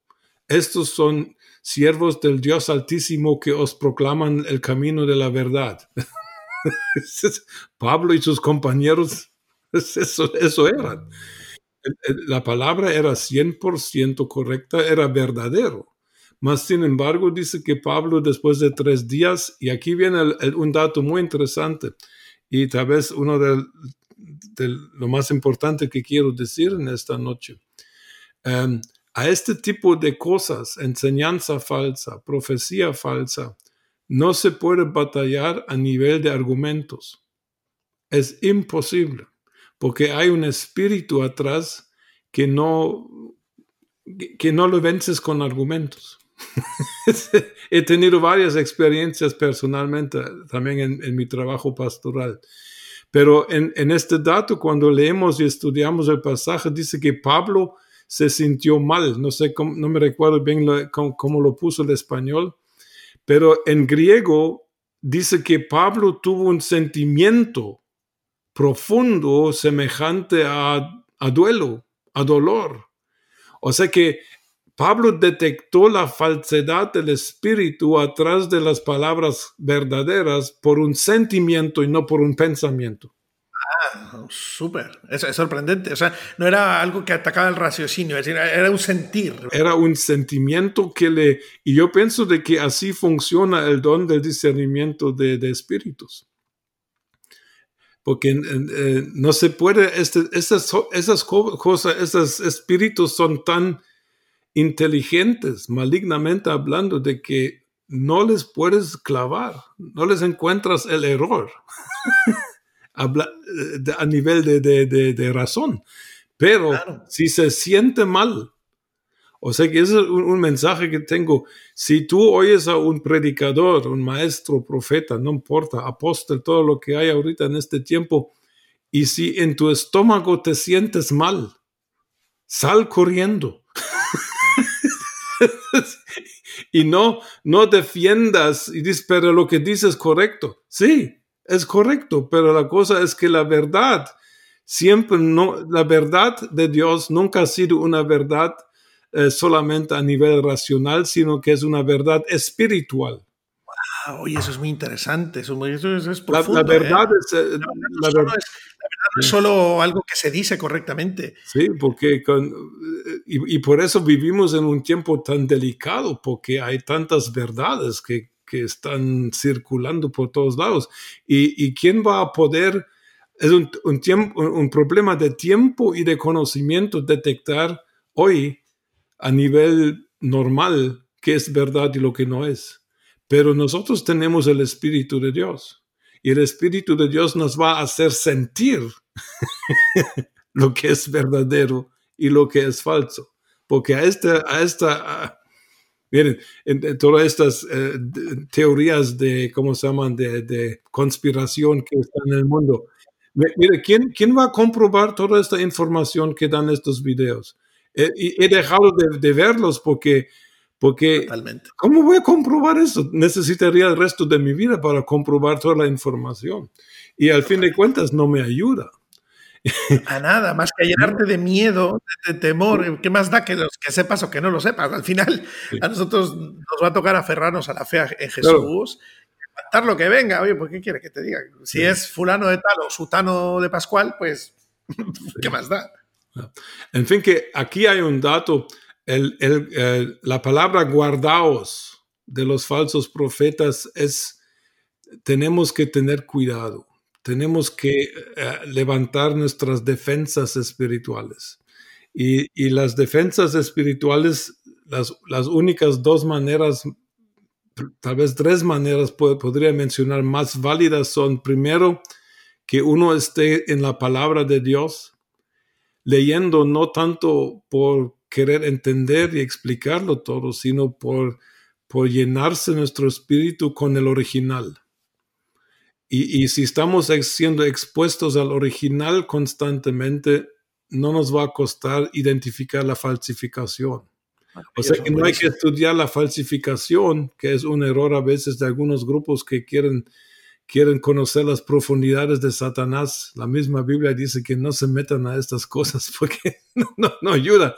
S2: Estos son siervos del Dios Altísimo que os proclaman el camino de la verdad. Pablo y sus compañeros, eso, eso eran. La palabra era 100% correcta, era verdadero. Mas, sin embargo, dice que Pablo después de tres días, y aquí viene un dato muy interesante, y tal vez uno de, lo más importante que quiero decir en esta noche. Em, a este tipo de cosas, enseñanza falsa, profecía falsa, no se puede batallar a nivel de argumentos. Es imposible, porque hay un espíritu atrás que no, que no lo vences con argumentos. He tenido varias experiencias personalmente también en, mi trabajo pastoral. Pero en, este dato, cuando leemos y estudiamos el pasaje, dice que Pablo se sintió mal. No sé, cómo, no me recuerdo bien cómo, lo puso el español, pero en griego dice que Pablo tuvo un sentimiento profundo semejante a, a duelo, a dolor. O sea que Pablo detectó la falsedad del espíritu atrás de las palabras verdaderas por un sentimiento y no por un pensamiento.
S1: Ah, súper. Es, es, sorprendente. O sea, no era algo que atacaba el raciocinio, es decir, era un sentir.
S2: Era un sentimiento que le... Y yo pienso de que así funciona el don del discernimiento de, de espíritus. Porque eh, no se puede, este, esas, esas cosas, esos espíritus son tan inteligentes, malignamente hablando, de que no les puedes clavar, no les encuentras el error a nivel de, razón. Pero si se siente mal O sea que ese es un, mensaje que tengo. Si tú oyes a un predicador, un maestro, profeta, no importa, apóstol, todo lo que hay ahorita en este tiempo, y si en tu estómago te sientes mal, sal corriendo. y no, no defiendas y dices, pero lo que dices es correcto. Sí, es correcto, pero la cosa es que la verdad siempre no, la verdad de Dios nunca ha sido una verdad eh, solamente a nivel racional, sino que es una verdad espiritual.
S1: Oye, eso es muy interesante, eso, es,
S2: profundo, la, verdad es,
S1: la, verdad, es solo algo que se dice correctamente.
S2: Sí, porque con, y, por eso vivimos en un tiempo tan delicado, porque hay tantas verdades que, que están circulando por todos lados. Y, y quién va a poder, es un, un, tiempo, un problema de tiempo y de conocimiento detectar hoy a nivel normal qué es verdad y lo que no es. Pero nosotros tenemos el Espíritu de Dios y el Espíritu de Dios nos va a hacer sentir lo que es verdadero y lo que es falso. Porque a esta, a esta, miren, en, todas estas eh, teorías de, ¿cómo se llaman?, de, de, conspiración que están en el mundo. Mire, ¿quién, ¿quién va a comprobar toda esta información que dan estos videos? He, he dejado de, verlos porque, porque ¿cómo voy a comprobar eso? Necesitaría el resto de mi vida para comprobar toda la información. Y al fin de cuentas no me ayuda.
S1: A nada, más que llenarte de miedo, de, temor. ¿Qué más da que, los, que sepas o que no lo sepas? Al final, a nosotros nos va a tocar aferrarnos a la fe en Jesús. Claro. lo que venga, oye, ¿por qué quiere que te diga? Si es fulano de tal o sutano de Pascual, pues, ¿qué más da?
S2: En fin, que aquí hay un dato, la palabra guardaos de los falsos profetas es, tenemos que tener cuidado, tenemos que eh, levantar nuestras defensas espirituales. Y, las defensas espirituales, las, únicas dos maneras, tal vez tres maneras podría mencionar más válidas son, primero, que uno esté en la palabra de Dios, leyendo no tanto por querer entender y explicarlo todo, sino por, por llenarse nuestro espíritu con el original. Y, y, si estamos siendo expuestos al original constantemente, no nos va a costar identificar la falsificación. O sea que no hay que estudiar la falsificación, que es un error a veces de algunos grupos que quieren quieren conocer las profundidades de Satanás. La misma Biblia dice que no se metan a estas cosas porque no, no, ayuda.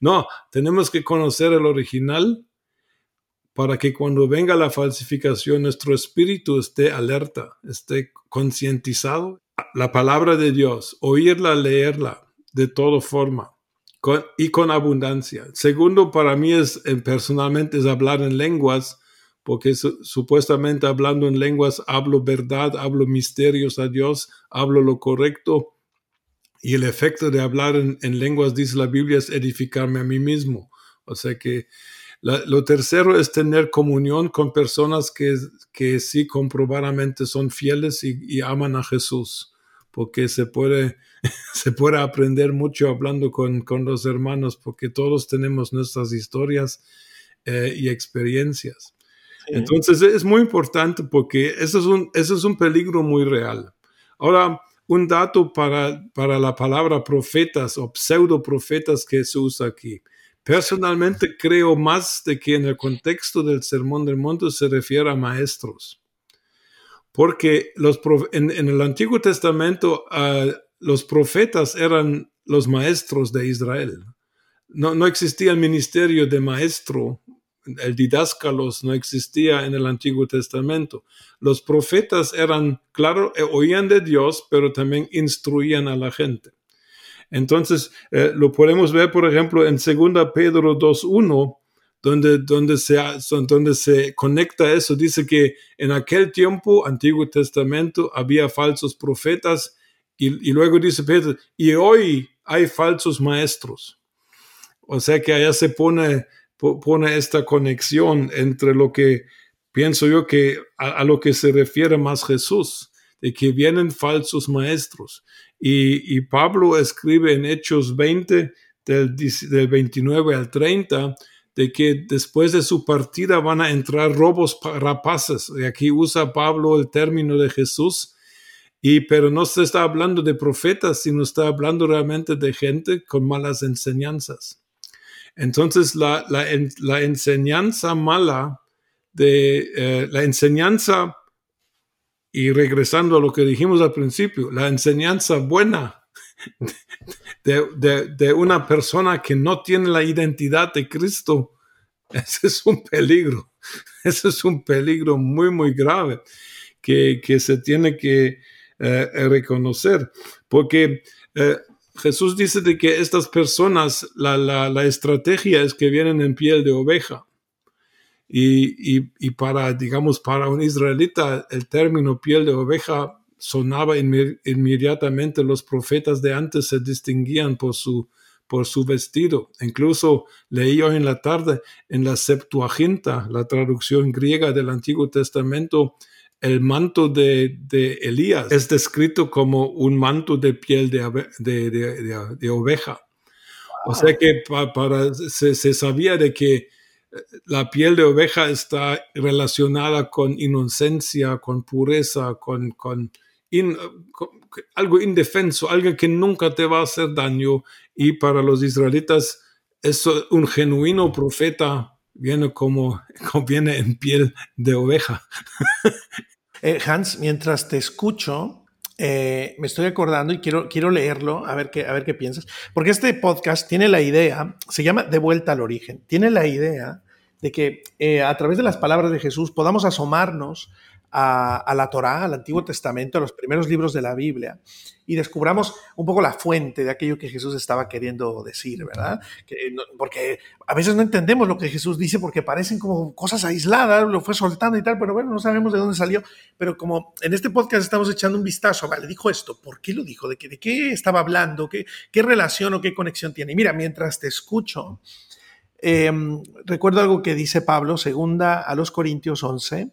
S2: No, tenemos que conocer el original para que cuando venga la falsificación nuestro espíritu esté alerta, esté concientizado. La palabra de Dios, oírla, leerla de toda forma y con abundancia. Segundo, para mí es personalmente es hablar en lenguas porque supuestamente hablando en lenguas hablo verdad, hablo misterios a Dios, hablo lo correcto. Y el efecto de hablar en, lenguas, dice la Biblia, es edificarme a mí mismo. O sea que lo tercero es tener comunión con personas que, que sí comprobadamente son fieles y, aman a Jesús, porque se puede, se puede aprender mucho hablando con, con los hermanos, porque todos tenemos nuestras historias eh, y experiencias. Entonces es muy importante porque eso es un, eso es un peligro muy real. Ahora, un dato para, para la palabra profetas o pseudo profetas que se usa aquí. Personalmente creo más de que en el contexto del Sermón del Monte se refiere a maestros. Porque en, el Antiguo Testamento uh, los profetas eran los maestros de Israel. No existía el ministerio de maestro el didáscalos no existía en el Antiguo Testamento. Los profetas eran, claro, eh, oían de Dios, pero también instruían a la gente. Entonces, eh, lo podemos ver, por ejemplo, en 2 Pedro 2.1, donde, donde, se, donde se conecta eso. Dice que en aquel tiempo, Antiguo Testamento, había falsos profetas y, y luego dice Pedro, y hoy hay falsos maestros. O sea que allá se pone pone esta conexión entre lo que pienso yo que a, lo que se refiere más Jesús, de que vienen falsos maestros. Y, Pablo escribe en Hechos 20, del, del 29 al 30, de que después de su partida van a entrar robos rapaces. Y aquí usa Pablo el término de Jesús, y pero no se está hablando de profetas, sino está hablando realmente de gente con malas enseñanzas. Entonces, la, la, enseñanza mala, de eh, la enseñanza, y regresando a lo que dijimos al principio, la enseñanza buena de, una persona que no tiene la identidad de Cristo, ese es un peligro. Ese es un peligro muy, muy grave que, que se tiene que eh, reconocer. Porque eh, Jesús dice de que estas personas, la, la, la, estrategia es que vienen en piel de oveja. Y, y, y, para, digamos, para un israelita, el término piel de oveja sonaba inmediatamente, los profetas de antes se distinguían por su, por su vestido. Incluso leí hoy en la tarde en la Septuaginta, la traducción griega del Antiguo Testamento, el manto de, de Elías es descrito como un manto de piel de, de, de oveja. O sea que para, se, se, sabía de que eh, la piel de oveja está relacionada con inocencia, con pureza, con, con algo indefenso, algo que nunca te va a hacer daño. Y para los israelitas, eso, un genuino profeta viene como, como viene en piel de oveja.
S1: Eh, Hans, mientras te escucho, eh, me estoy acordando y quiero, quiero leerlo, a ver, qué, a ver qué piensas, porque este podcast tiene la idea, se llama De vuelta al origen, tiene la idea de que eh, a través de las palabras de Jesús podamos asomarnos a, la Torá, al Antiguo Testamento, a los primeros libros de la Biblia, y descubramos un poco la fuente de aquello que Jesús estaba queriendo decir, ¿verdad? porque a veces no entendemos lo que Jesús dice porque parecen como cosas aisladas, lo fue soltando y tal, pero bueno, no sabemos de dónde salió. Pero como en este podcast estamos echando un vistazo, vale, dijo esto, ¿por qué lo dijo? ¿De qué, de qué estaba hablando? ¿Qué, ¿Qué relación o qué conexión tiene? Y mira, mientras te escucho, em, recuerdo algo que dice Pablo, segunda a los Corintios 11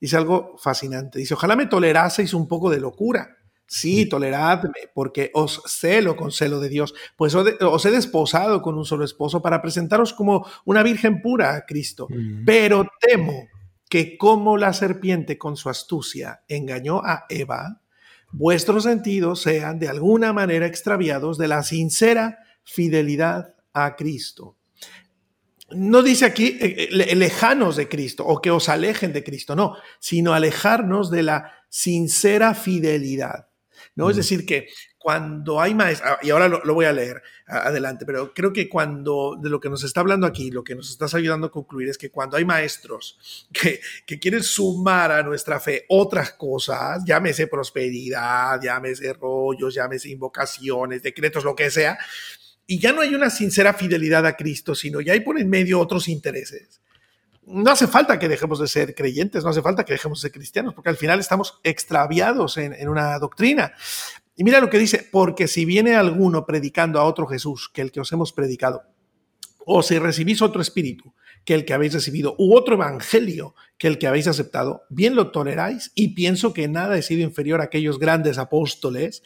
S1: dice algo fascinante. Dice, ojalá me toleraseis un poco de locura. Sí, toleradme, porque os celo con celo de Dios, pues os he desposado con un solo esposo para presentaros como una virgen pura a Cristo. Pero temo que como la serpiente con su astucia engañó a Eva, vuestros sentidos sean de alguna manera extraviados de la sincera fidelidad a Cristo no dice aquí eh, eh, lejanos de Cristo o que os alejen de Cristo, no, sino alejarnos de la sincera fidelidad. ¿no? Es decir, que cuando hay maestros, ah, y ahora lo, voy a leer adelante, pero creo que cuando de lo que nos está hablando aquí, lo que nos estás ayudando a concluir es que cuando hay maestros que, que quieren sumar a nuestra fe otras cosas, llámese prosperidad, llámese rollos, llámese invocaciones, decretos, lo que sea, y ya no hay una sincera fidelidad a Cristo, sino ya hay por en medio otros intereses. No hace falta que dejemos de ser creyentes, no hace falta que dejemos de ser cristianos, porque al final estamos extraviados en, en una doctrina. Y mira lo que dice, porque si viene alguno predicando a otro Jesús que el que os hemos predicado, o si recibís otro espíritu que el que habéis recibido, u otro evangelio que el que habéis aceptado, bien lo toleráis y pienso que nada he sido inferior a aquellos grandes apóstoles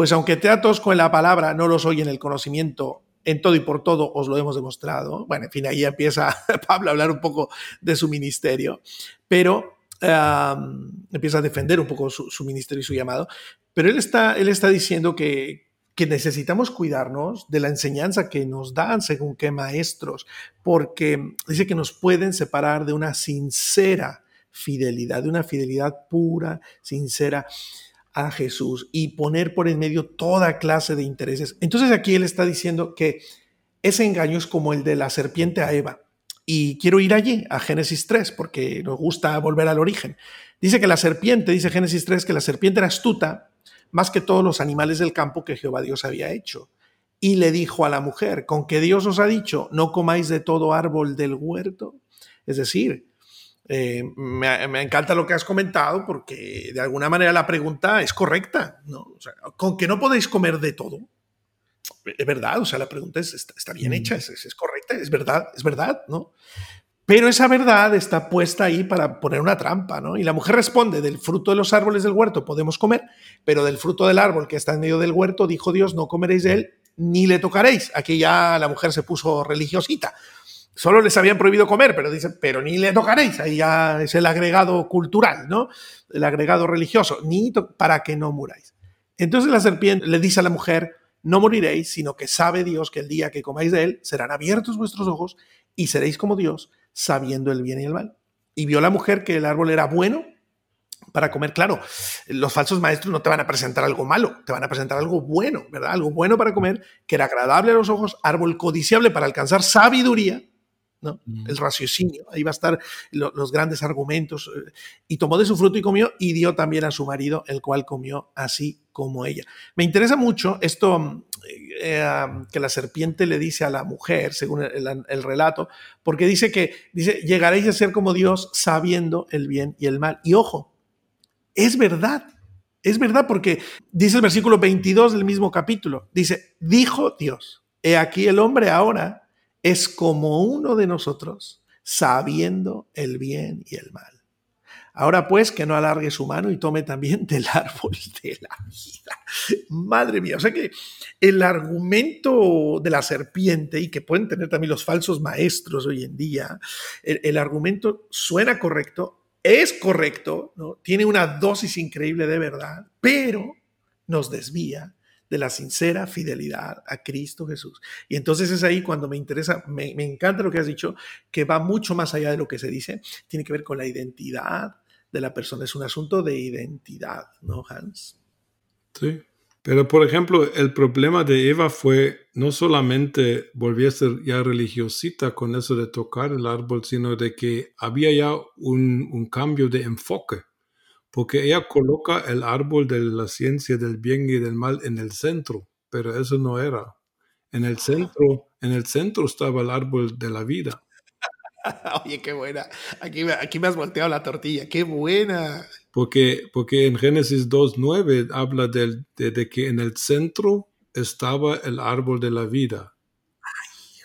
S1: pues aunque te tosco en la palabra, no lo soy en el conocimiento, en todo y por todo os lo hemos demostrado. Bueno, en fin, ahí empieza Pablo a hablar un poco de su ministerio, pero empieza a defender un poco su, ministerio y su llamado. Pero él está, él está diciendo que, que necesitamos cuidarnos de la enseñanza que nos dan según qué maestros, porque dice que nos pueden separar de una sincera fidelidad, de una fidelidad pura, sincera a Jesús y poner por en medio toda clase de intereses. Entonces aquí él está diciendo que ese engaño es como el de la serpiente a Eva. Y quiero ir allí, a Génesis 3, porque nos gusta volver al origen. Dice que la serpiente, dice Génesis 3, que la serpiente era astuta más que todos los animales del campo que Jehová Dios había hecho. Y le dijo a la mujer, con que Dios os ha dicho, no comáis de todo árbol del huerto. Es decir, eh, me, encanta lo que has comentado porque de alguna manera la pregunta es correcta, ¿no? con que no podéis comer de todo. Es verdad, o sea, la pregunta es, está, bien hecha, es, es, correcta, es verdad, es verdad, ¿no? Pero esa verdad está puesta ahí para poner una trampa, ¿no? Y la mujer responde, del fruto de los árboles del huerto podemos comer, pero del fruto del árbol que está en medio del huerto, dijo Dios, no comeréis de él, ni le tocaréis. Aquí ya la mujer se puso religiosita. Solo les habían prohibido comer, pero dice, pero ni le tocaréis. Ahí ya es el agregado cultural, ¿no? El agregado religioso, ni para que no muráis. Entonces la serpiente le dice a la mujer, no moriréis, sino que sabe Dios que el día que comáis de él serán abiertos vuestros ojos y seréis como Dios, sabiendo el bien y el mal. Y vio la mujer que el árbol era bueno para comer. Claro, los falsos maestros no te van a presentar algo malo, te van a presentar algo bueno, ¿verdad? Algo bueno para comer, que era agradable a los ojos, árbol codiciable para alcanzar sabiduría, ¿no? Mm. El raciocinio, ahí va a estar los grandes argumentos. Eh, y tomó de su fruto y comió, y dio también a su marido, el cual comió así como ella. Me interesa mucho esto eh, que la serpiente le dice a la mujer, según el, relato, porque dice que dice, llegaréis a ser como Dios sabiendo el bien y el mal. Y ojo, es verdad. Es verdad porque dice el versículo 22 del mismo capítulo, dice, dijo Dios, he aquí el hombre ahora es como uno de nosotros, sabiendo el bien y el mal. Ahora pues que no alargue su mano y tome también del árbol de la vida. Madre mía, o sea que el argumento de la serpiente y que pueden tener también los falsos maestros hoy en día, el, argumento suena correcto, es correcto, ¿no? tiene una dosis increíble de verdad, pero nos desvía de la sincera fidelidad a Cristo Jesús. Y entonces es ahí cuando me interesa, me, encanta lo que has dicho, que va mucho más allá de lo que se dice, tiene que ver con la identidad de la persona, es un asunto de identidad, ¿no, Hans?
S2: Sí, pero por ejemplo, el problema de Eva fue no solamente volvió a ser ya religiosita con eso de tocar el árbol, sino de que había ya un, un cambio de enfoque porque ella coloca el árbol de la ciencia del bien y del mal en el centro, pero eso no era. En el centro, en el centro estaba el árbol de la vida.
S1: Oye, qué buena. Aquí, aquí me has volteado la tortilla. Qué buena.
S2: Porque, porque en Génesis 2.9 habla de, de, que en el centro estaba el árbol de la vida.
S1: Ay,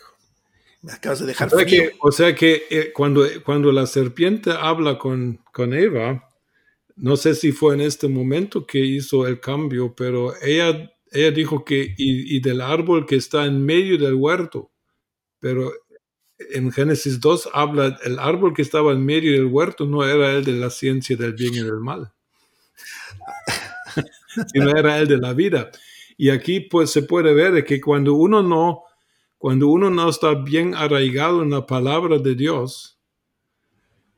S1: me acabas de dejar
S2: o sea que, o sea que eh, cuando, cuando la serpiente habla con, con Eva, no sé si fue en este momento que hizo el cambio, pero ella, ella dijo que, y, del árbol que está en medio del huerto, pero en Génesis 2 habla, el árbol que estaba en medio del huerto no era el de la ciencia del bien y del mal, sino era el de la vida. Y aquí pues se puede ver que cuando uno no, cuando uno no está bien arraigado en la palabra de Dios,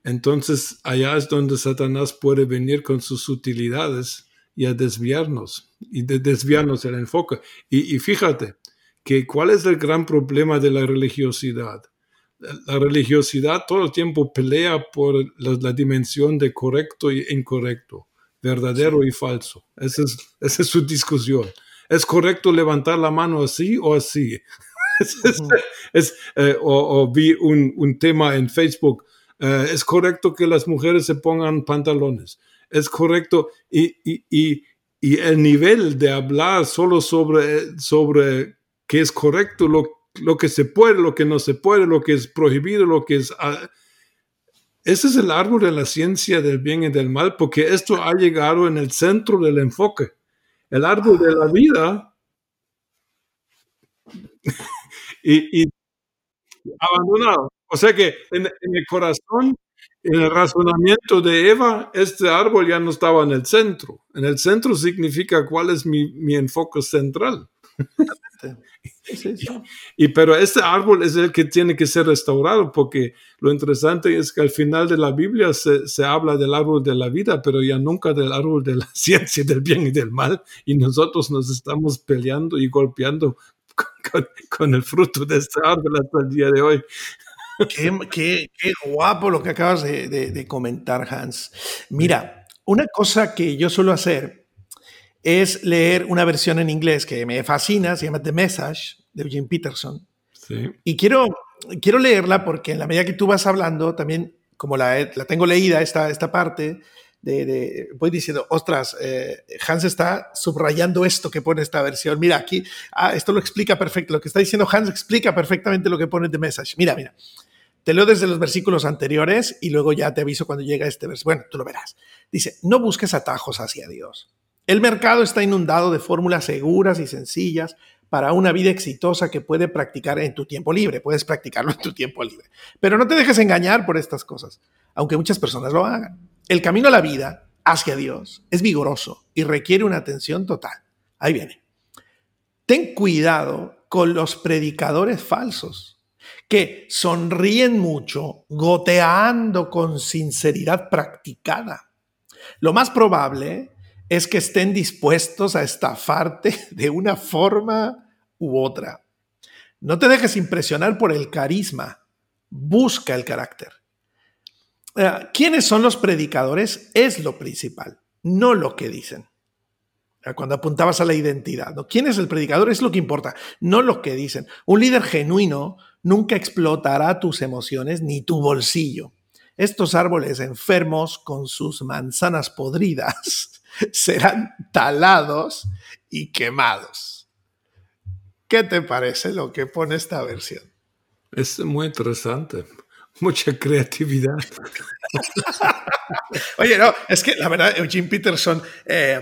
S2: entonces allá es donde Satanás puede venir con sus utilidades y a desviarnos y de desviarnos el enfoque. Y, fíjate que cuál es el gran problema de la religiosidad. La religiosidad todo el tiempo pelea por la, dimensión de correcto y incorrecto, verdadero y falso. Esa es, esa es su discusión. ¿Es correcto levantar la mano así o así? es, eh, o, vi un, un, tema en Facebook eh, es correcto que las mujeres se pongan pantalones. Es correcto. Y, y, y, el nivel de hablar solo sobre, sobre qué es correcto, lo, lo, que se puede, lo que no se puede, lo que es prohibido, lo que es... Ah, ese es el árbol de la ciencia del bien y del mal, porque esto ha llegado en el centro del enfoque. El árbol de la vida y abandonado. O sea que en, el corazón, en el razonamiento de Eva, este árbol ya no estaba en el centro. En el centro significa cuál es mi, mi enfoque central. Y, pero este árbol es el que tiene que ser restaurado porque lo interesante es que al final de la Biblia se, se, habla del árbol de la vida, pero ya nunca del árbol de la ciencia del bien y del mal y nosotros nos estamos peleando y golpeando con, el fruto de este árbol hasta el día de hoy.
S1: Qué, guapo lo que acabas de, comentar, Hans. Mira, una cosa que yo suelo hacer es leer una versión en inglés que me fascina, se llama The Message, de Eugene Peterson. Y quiero, quiero leerla porque en la medida que tú vas hablando, también como la, la tengo leída, esta, esta parte, de, voy diciendo, ostras, eh, Hans está subrayando esto que pone esta versión. Mira, aquí, ah, esto lo explica perfecto. Lo que está diciendo Hans explica perfectamente lo que pone The Message. Mira, mira. Te leo desde los versículos anteriores y luego ya te aviso cuando llega este versículo. Bueno, tú lo verás. Dice, no busques atajos hacia Dios. El mercado está inundado de fórmulas seguras y sencillas para una vida exitosa que puede practicar en tu tiempo libre. Puedes practicarlo en tu tiempo libre. Pero no te dejes engañar por estas cosas, aunque muchas personas lo hagan. El camino a la vida hacia Dios es vigoroso y requiere una atención total. Ahí viene. Ten cuidado con los predicadores falsos que sonríen mucho, goteando con sinceridad practicada. Lo más probable es que estén dispuestos a estafarte de una forma u otra. No te dejes impresionar por el carisma, busca el carácter. Eh, ¿Quiénes son los predicadores? Es lo principal, no lo que dicen. Cuando apuntabas a la identidad, ¿no? ¿quién es el predicador? Es lo que importa, no lo que dicen. Un líder genuino nunca explotará tus emociones ni tu bolsillo. Estos árboles enfermos con sus manzanas podridas serán talados y quemados. ¿Qué te parece lo que pone esta versión?
S2: Es muy interesante. Mucha creatividad.
S1: Oye, no, es que la verdad, Eugene Peterson eh,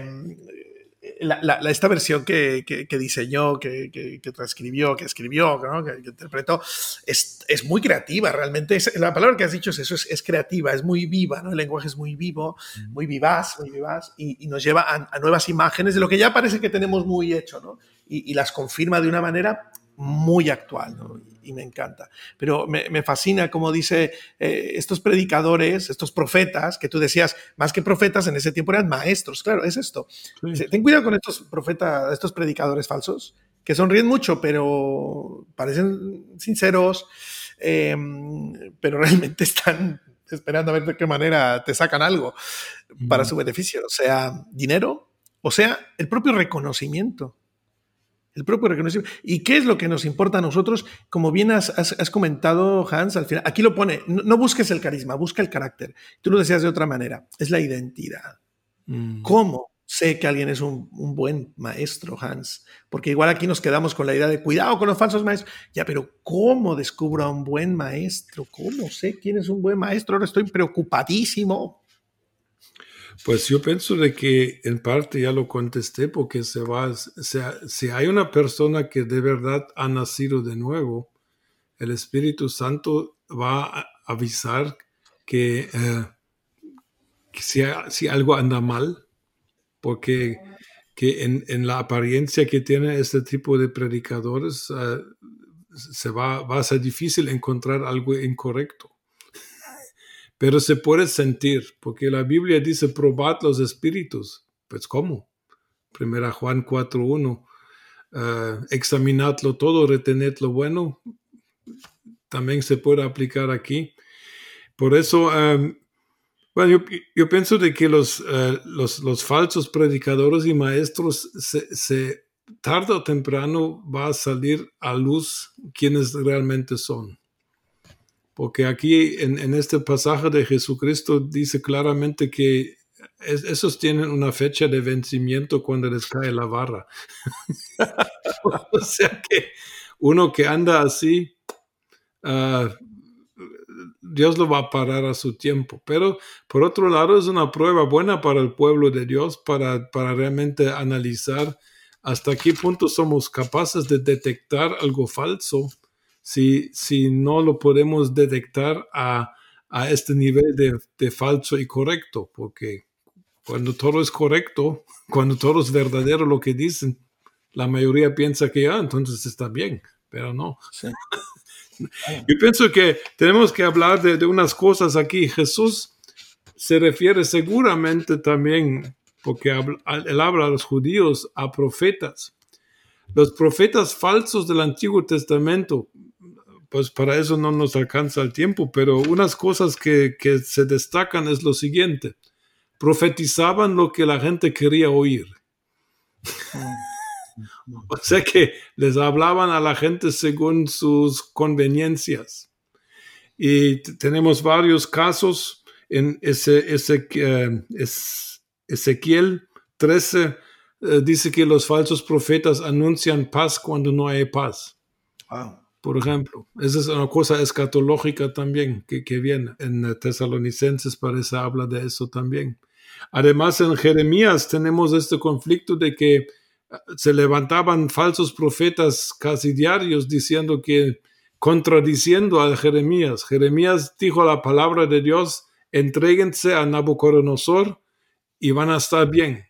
S1: esta versión que, diseñó, que, transcribió, que escribió, que, interpretó, es, muy creativa realmente. la palabra que has dicho es eso, es, creativa, es muy viva, ¿no? el lenguaje es muy vivo, muy vivaz, muy vivaz y, nos lleva a, nuevas imágenes de lo que ya parece que tenemos muy hecho ¿no? y, las confirma de una manera muy actual. ¿no? y me encanta. Pero me, fascina como dice eh, estos predicadores, estos profetas, que tú decías, más que profetas en ese tiempo eran maestros, claro, es esto. Ten cuidado con estos profetas, estos predicadores falsos, que sonríen mucho, pero parecen sinceros, em, pero realmente están esperando a ver de qué manera te sacan algo para su beneficio, o sea, dinero, o sea, el propio reconocimiento el propio reconocimiento. ¿Y qué es lo que nos importa a nosotros? Como bien has, comentado, Hans, al final, aquí lo pone, no, busques el carisma, busca el carácter. Tú lo decías de otra manera, es la identidad. Mm. ¿Cómo sé que alguien es un, buen maestro, Hans? Porque igual aquí nos quedamos con la idea de cuidado con los falsos maestros. Ya, pero ¿cómo descubro a un buen maestro? ¿Cómo sé quién es un buen maestro? Ahora estoy preocupadísimo.
S2: Pues yo pienso de que en parte ya lo contesté porque se va, si hay una persona que de verdad ha nacido de nuevo, el Espíritu Santo va a avisar que, eh, si, algo anda mal, porque que en, la apariencia que tiene este tipo de predicadores eh, se va a ser difícil encontrar algo incorrecto pero se puede sentir, porque la Biblia dice probad los espíritus. Pues ¿cómo? Primera Juan 4.1, uh, examinadlo todo, retened lo bueno. También se puede aplicar aquí. Por eso, um, bueno, yo, pienso de que los, uh, los, falsos predicadores y maestros se, se tarde o temprano va a salir a luz quienes realmente son. Porque aquí en, este pasaje de Jesucristo dice claramente que esos tienen una fecha de vencimiento cuando les cae la barra. o sea que uno que anda así, ah, Dios lo va a parar a su tiempo. Pero por otro lado es una prueba buena para el pueblo de Dios para, para realmente analizar hasta qué punto somos capaces de detectar algo falso si, si no lo podemos detectar a, a este nivel de, de, falso y correcto, porque cuando todo es correcto, cuando todo es verdadero lo que dicen, la mayoría piensa que ya, ah, entonces está bien, pero no. Yo pienso que tenemos que hablar de, de, unas cosas aquí. Jesús se refiere seguramente también, porque él habla a los judíos, a profetas. Los profetas falsos del Antiguo Testamento, pues para eso no nos alcanza el tiempo, pero unas cosas que, se destacan es lo siguiente. Profetizaban lo que la gente quería oír. o sea que les hablaban a la gente según sus conveniencias. Y tenemos varios casos en ese, ese eh, Ezequiel 13 eh, dice que los falsos profetas anuncian paz cuando no hay paz por ejemplo. Esa es una cosa escatológica también que, viene. En Tesalonicenses parece habla de eso también. Además, en Jeremías tenemos este conflicto de que se levantaban falsos profetas casi diarios diciendo que contradiciendo a Jeremías. Jeremías dijo la palabra de Dios, entréguense a Nabucodonosor y van a estar bien.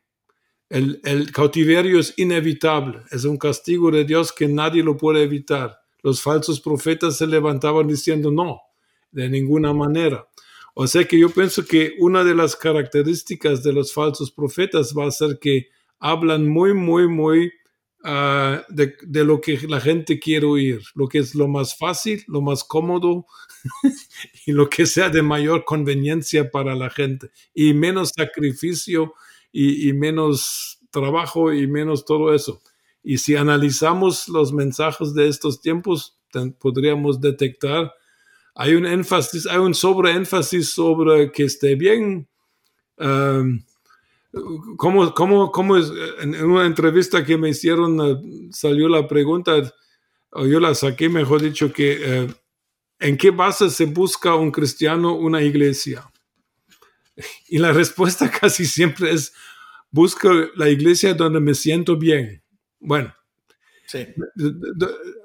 S2: El, cautiverio es inevitable, es un castigo de Dios que nadie lo puede evitar. Los falsos profetas se levantaban diciendo no, de ninguna manera. O sea que yo pienso que una de las características de los falsos profetas va a ser que hablan muy, muy, muy uh, de, lo que la gente quiere oír, lo que es lo más fácil, lo más cómodo y lo que sea de mayor conveniencia para la gente y menos sacrificio y menos trabajo y menos todo eso. Y si analizamos los mensajes de estos tiempos, podríamos detectar, hay un énfasis, hay un sobreénfasis sobre que esté bien. Um, ¿Cómo, cómo? En una entrevista que me hicieron eh, salió la pregunta, o yo la saqué, mejor dicho, que eh, ¿en qué base se busca un cristiano una iglesia? Y la respuesta casi siempre es, busco la iglesia donde me siento bien. Bueno, sí.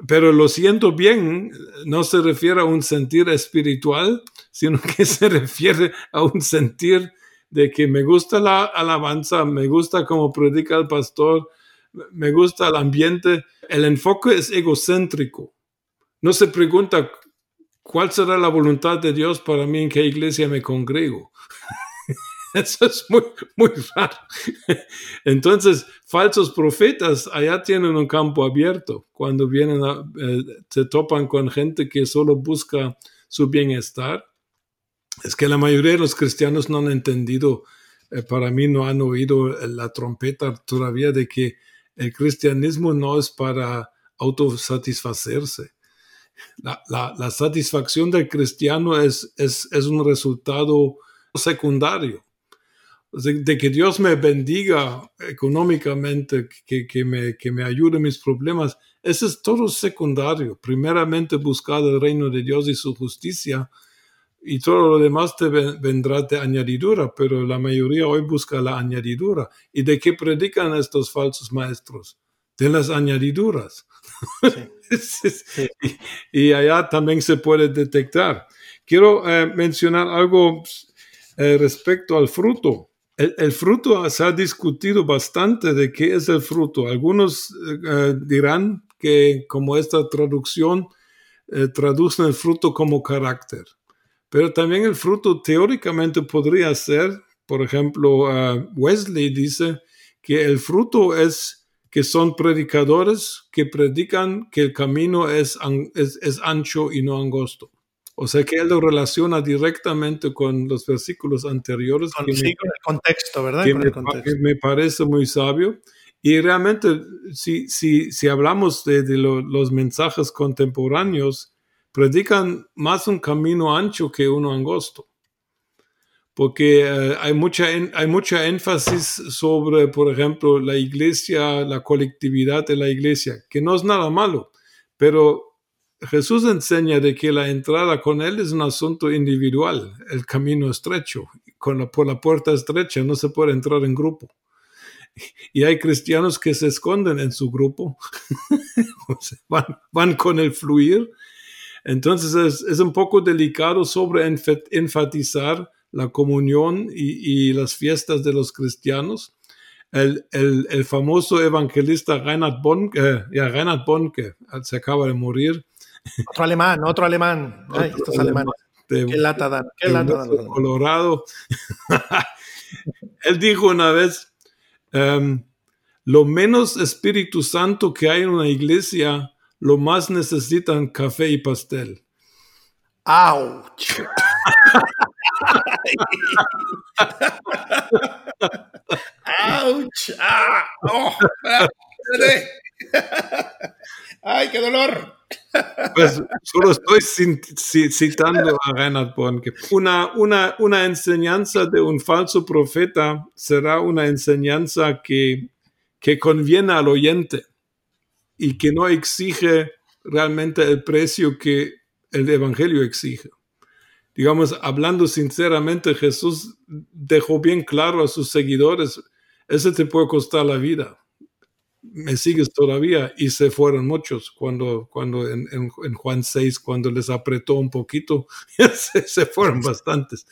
S2: pero lo siento bien no se refiere a un sentir espiritual, sino que se refiere a un sentir de que me gusta la alabanza, me gusta cómo predica el pastor, me gusta el ambiente. El enfoque es egocéntrico. No se pregunta cuál será la voluntad de Dios para mí en qué iglesia me congrego. Eso es muy, muy raro. Entonces, falsos profetas allá tienen un campo abierto cuando vienen, a, eh, se topan con gente que solo busca su bienestar es que la mayoría de los cristianos no han entendido, eh, para mí no han oído la trompeta todavía de que el cristianismo no es para autosatisfacerse. La, la, la satisfacción del cristiano es, es, es un resultado secundario. De, de, que Dios me bendiga económicamente, que, que, me, que me ayude en mis problemas, eso es todo secundario. Primeramente buscar el reino de Dios y su justicia y todo lo demás te vendrá de añadidura, pero la mayoría hoy busca la añadidura. ¿Y de qué predican estos falsos maestros? De las añadiduras. Sí. y, allá también se puede detectar. Quiero eh, mencionar algo eh, respecto al fruto. El, fruto se ha discutido bastante de qué es el fruto. Algunos eh, dirán que como esta traducción traduce el fruto como carácter. Pero también el fruto teóricamente podría ser, por ejemplo, Wesley dice que el fruto es que son predicadores que predican que el camino es, ancho y no angosto. O sea que él lo relaciona directamente con los versículos anteriores.
S1: Con, sí, con el contexto, ¿verdad?
S2: Que,
S1: con
S2: me,
S1: el contexto.
S2: me, parece muy sabio. Y realmente, si, si, si hablamos de, de lo, los mensajes contemporáneos, predican más un camino ancho que uno angosto. Porque eh, hay, mucha, hay mucha énfasis sobre, por ejemplo, la iglesia, la colectividad de la iglesia, que no es nada malo, pero Jesús enseña de que la entrada con Él es un asunto individual, el camino estrecho, con la, por la puerta estrecha no se puede entrar en grupo. Y hay cristianos que se esconden en su grupo, van, van con el fluir entonces es, es un poco delicado sobre enfatizar la comunión y, y, las fiestas de los cristianos. El, el, famoso evangelista Reinhard Bonke, eh, ya, Reinhard Bonke se acaba de morir.
S1: Otro alemán, otro alemán. Ay,
S2: Otro
S1: estos alemanes.
S2: de-
S1: Qué lata dan, qué lata dan.
S2: Colorado. Él dijo una vez, em, lo menos Espíritu Santo que hay en una iglesia, lo más necesitan café y pastel.
S1: ¡Auch! ¡Auch! ¡Ah! ¡Oh! ¡Ay, qué dolor!
S2: Pues solo estoy citando a Reinhard Bonke. Una, enseñanza de un falso profeta será una enseñanza que, que conviene al oyente y que no exige realmente el precio que el Evangelio exige. Digamos, hablando sinceramente, Jesús dejó bien claro a sus seguidores, eso te puede costar la vida. Me sigues todavía y se fueron muchos cuando, cuando en, en, Juan 6, cuando les apretó un poquito, se, se, fueron bastantes.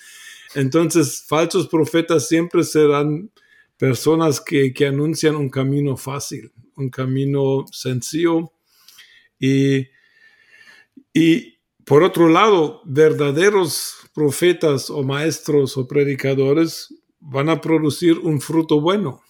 S2: Entonces, falsos profetas siempre serán personas que, que anuncian un camino fácil, un camino sencillo. Y, y por otro lado, verdaderos profetas o maestros o predicadores van a producir un fruto bueno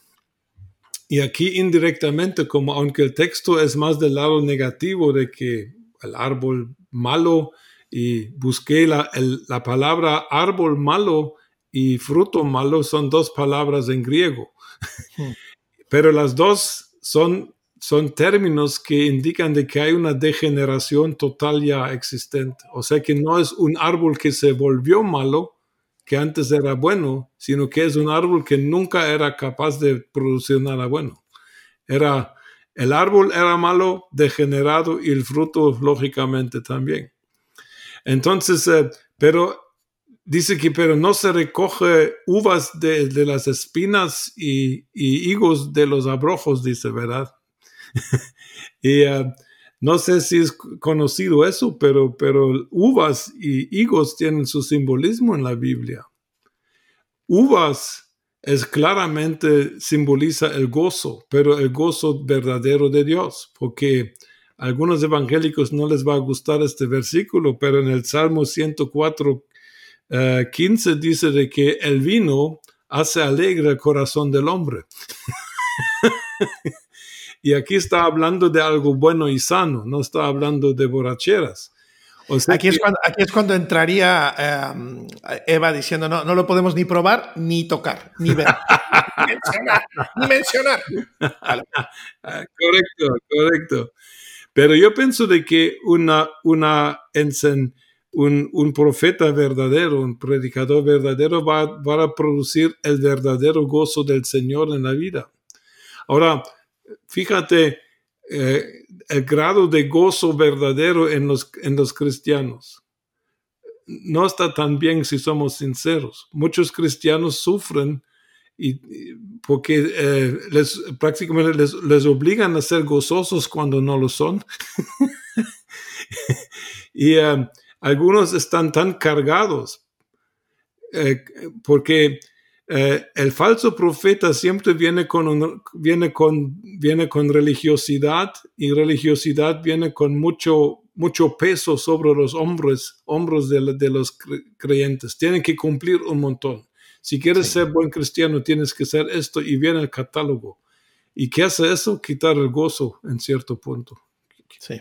S2: y aquí indirectamente, como aunque el texto es más del lado negativo de que el árbol malo, y busqué la, la palabra árbol malo y fruto malo son dos palabras en griego, hmm. pero las dos son, son términos que indican de que hay una degeneración total ya existente. O sea que no es un árbol que se volvió malo, que antes era bueno, sino que es un árbol que nunca era capaz de producir nada bueno. Era, el árbol era malo, degenerado y el fruto lógicamente también. Entonces, eh, pero dice que pero no se recoge uvas de, las espinas y, higos de los abrojos, dice, ¿verdad? y eh, no sé si es conocido eso, pero, pero uvas y higos tienen su simbolismo en la Biblia. Uvas es claramente simboliza el gozo, pero el gozo verdadero de Dios, porque a algunos evangélicos no les va a gustar este versículo, pero en el Salmo 104, 15 eh, dice de que el vino hace alegre el corazón del hombre. Y aquí está hablando de algo bueno y sano, no está hablando de borracheras.
S1: aquí, es cuando, aquí, es cuando, entraría em, Eva diciendo, no, no lo podemos ni probar, ni tocar, ni ver. ni mencionar, ni mencionar.
S2: correcto, correcto. Pero yo pienso de que una, una un, un, profeta verdadero, un predicador verdadero va, va a producir el verdadero gozo del Señor en la vida. Ahora, fíjate eh, el grado de gozo verdadero en los, en los cristianos. No está tan bien si somos sinceros. Muchos cristianos sufren y, porque eh, les, prácticamente les, obligan a ser gozosos cuando no lo son. y eh, algunos están tan cargados porque eh, el falso profeta siempre viene con, viene, con, viene con religiosidad y religiosidad viene con mucho, mucho peso sobre los hombros, hombros de, de los creyentes. Tienen que cumplir un montón. Si quieres ser buen cristiano, tienes que ser esto y viene el catálogo. ¿Y qué hace eso? Quitar el gozo en cierto punto.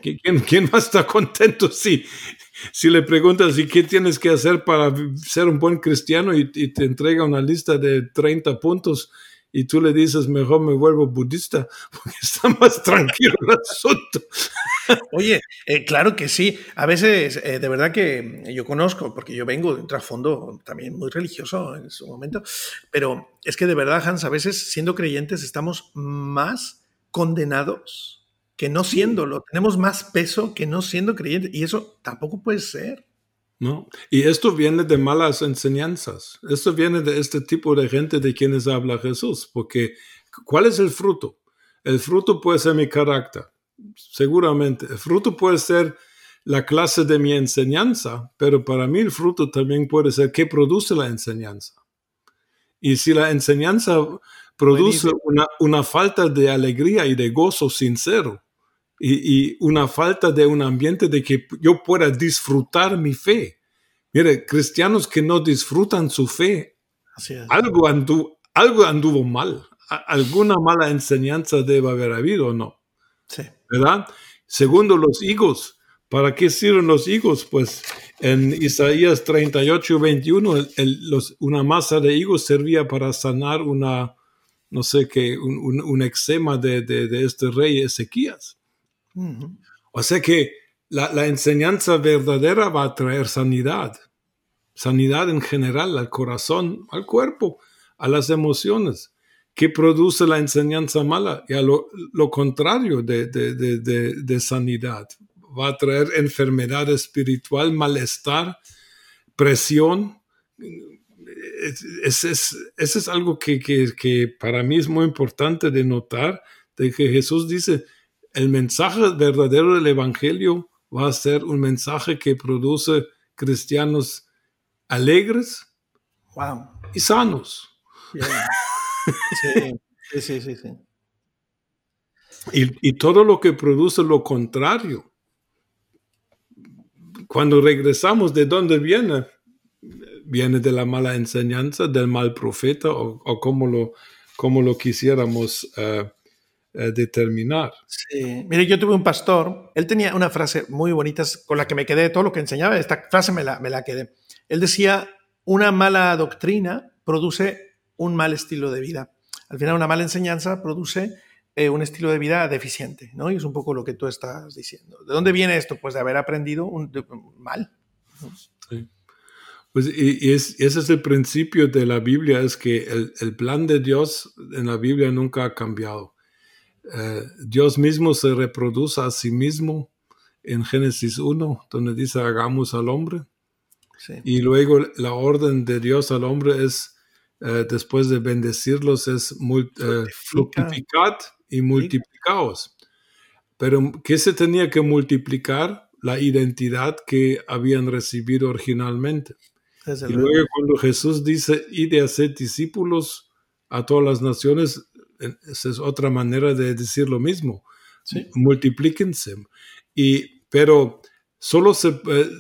S2: ¿Quién, ¿Quién, más está contento si, si le preguntas, ¿y qué tienes que hacer para ser un buen cristiano? Y, te entrega una lista de 30 puntos y tú le dices, mejor me vuelvo budista, porque está más tranquilo el asunto.
S1: Oye, eh, claro que sí. A veces, eh, de verdad que yo conozco, porque yo vengo de un trasfondo también muy religioso en su momento, pero es que de verdad, Hans, a veces siendo creyentes estamos más condenados que no siéndolo. Tenemos más peso que no siendo creyentes. Y eso tampoco puede ser.
S2: No, y esto viene de malas enseñanzas. Esto viene de este tipo de gente de quienes habla Jesús. Porque, ¿cuál es el fruto? El fruto puede ser mi carácter, seguramente. El fruto puede ser la clase de mi enseñanza, pero para mí el fruto también puede ser qué produce la enseñanza. Y si la enseñanza produce una, una, falta de alegría y de gozo sincero, y, una falta de un ambiente de que yo pueda disfrutar mi fe. Mire, cristianos que no disfrutan su fe, algo, anduvo, algo anduvo mal, alguna mala enseñanza debe haber habido o no. Sí. ¿Verdad? Segundo, los higos. ¿Para qué sirven los higos? Pues en Isaías 38, 21, los, una masa de higos servía para sanar una, no sé qué, un, un, eczema de, de, de, este rey Ezequías. O sea que la, enseñanza verdadera va a traer sanidad, sanidad en general al corazón, al cuerpo, a las emociones. ¿Qué produce la enseñanza mala? Y a lo, contrario de, de, sanidad. Va a traer enfermedad espiritual, malestar, presión. Eso es, es, algo que, que, que para mí es muy importante de notar de que Jesús dice, el mensaje verdadero del Evangelio va a ser un mensaje que produce cristianos alegres y sanos.
S1: Sí, sí, sí, sí.
S2: Y, y, todo lo que produce lo contrario. Cuando regresamos, ¿de dónde viene? Viene de la mala enseñanza, del mal profeta o, o como, lo, como lo quisiéramos uh, determinar.
S1: Sí, mire, yo tuve un pastor, él tenía una frase muy bonita con la que me quedé, todo lo que enseñaba, esta frase me la, me la quedé. Él decía, una mala doctrina produce un mal estilo de vida. Al final, una mala enseñanza produce eh, un estilo de vida deficiente, ¿no? Y es un poco lo que tú estás diciendo. ¿De dónde viene esto? Pues de haber aprendido un, de, mal.
S2: Sí. Pues y, y es, ese es el principio de la Biblia, es que el, el, plan de Dios en la Biblia nunca ha cambiado. Eh, Dios mismo se reproduce a sí mismo en Génesis 1, donde dice hagamos al hombre. Sí. Y luego la orden de Dios al hombre es, eh, después de bendecirlos, es eh, fructificad y multiplicaos. Pero ¿qué se tenía que multiplicar? La identidad que habían recibido originalmente. Y luego, cuando Jesús dice, id y hacer discípulos a todas las naciones, esa es otra manera de decir lo mismo. Sí. Multiplíquense. Y, pero solo se, eh,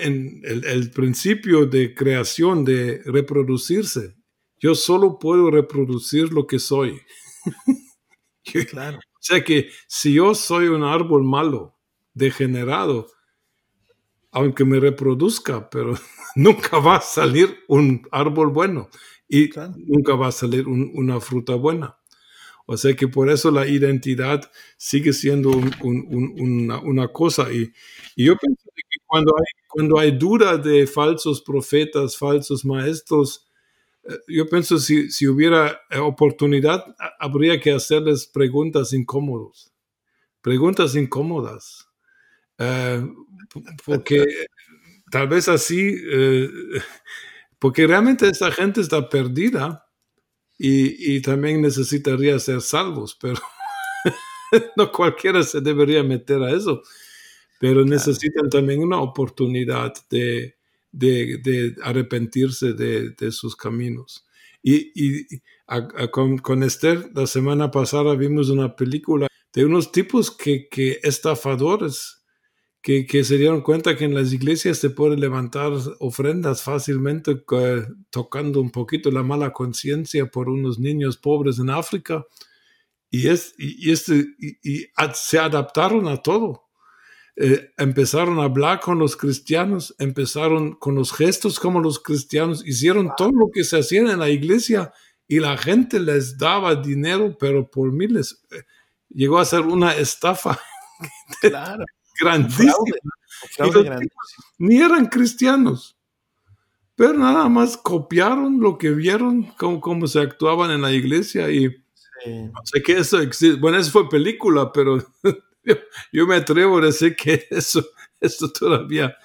S2: en el, el, principio de creación, de reproducirse, yo solo puedo reproducir lo que soy. claro. O sea que si yo soy un árbol malo, degenerado, aunque me reproduzca, pero nunca va a salir un árbol bueno y claro. nunca va a salir un, una fruta buena. O sea que por eso la identidad sigue siendo un, un, una, una, cosa. Y, y, yo pienso que cuando hay, cuando hay duda de falsos profetas, falsos maestros, eh, yo pienso si, si hubiera eh, oportunidad, habría que hacerles preguntas incómodas. Preguntas incómodas. Uh, porque tal vez así, porque realmente esta gente está perdida y, y también necesitaría ser salvos, pero no cualquiera se debería meter a eso, pero claro. necesitan también una oportunidad de, de, de arrepentirse de, de, sus caminos. Y, y a, a, con, con, Esther, la semana pasada vimos una película de unos tipos que, que estafadores, que, que, se dieron cuenta que en las iglesias se puede levantar ofrendas fácilmente uh, tocando un poquito la mala conciencia por unos niños pobres en África. Y, es, y, este, y, y se adaptaron a todo. Eh, empezaron a hablar con los cristianos, empezaron con los gestos como los cristianos, hicieron todo lo que se hacía en la iglesia y la gente les daba dinero, pero por miles. Eh, llegó a ser una estafa.
S1: Claro
S2: grandísima. Fraude, fraude grandísima. Ni eran cristianos, pero nada más copiaron lo que vieron, cómo, cómo se actuaban en la iglesia y sí. no sé que eso existe. Bueno, eso fue película, pero yo, yo, me atrevo a decir que eso, eso todavía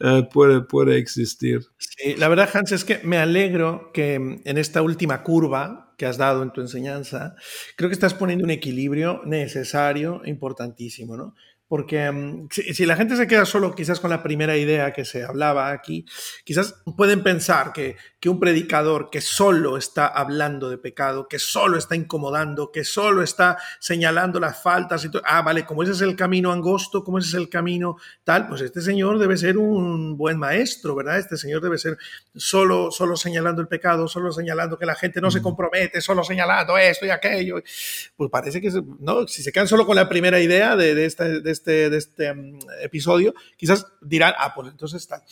S2: uh, puede, puede existir.
S1: Sí, la verdad, Hans, es que me alegro que en esta última curva que has dado en tu enseñanza, creo que estás poniendo un equilibrio necesario e importantísimo, ¿no? Porque si, si, la gente se queda solo quizás con la primera idea que se hablaba aquí, quizás pueden pensar que, que, un predicador que solo está hablando de pecado, que solo está incomodando, que solo está señalando las faltas y todo, ah, vale, como ese es el camino angosto, como ese es el camino tal, pues este señor debe ser un buen maestro, ¿verdad? Este señor debe ser solo, solo señalando el pecado, solo señalando que la gente no se compromete, solo señalando esto y aquello. Pues parece que, no, si se quedan solo con la primera idea de, de esta... De este, de este um, episodio, quizás dirán, ah, pues entonces está.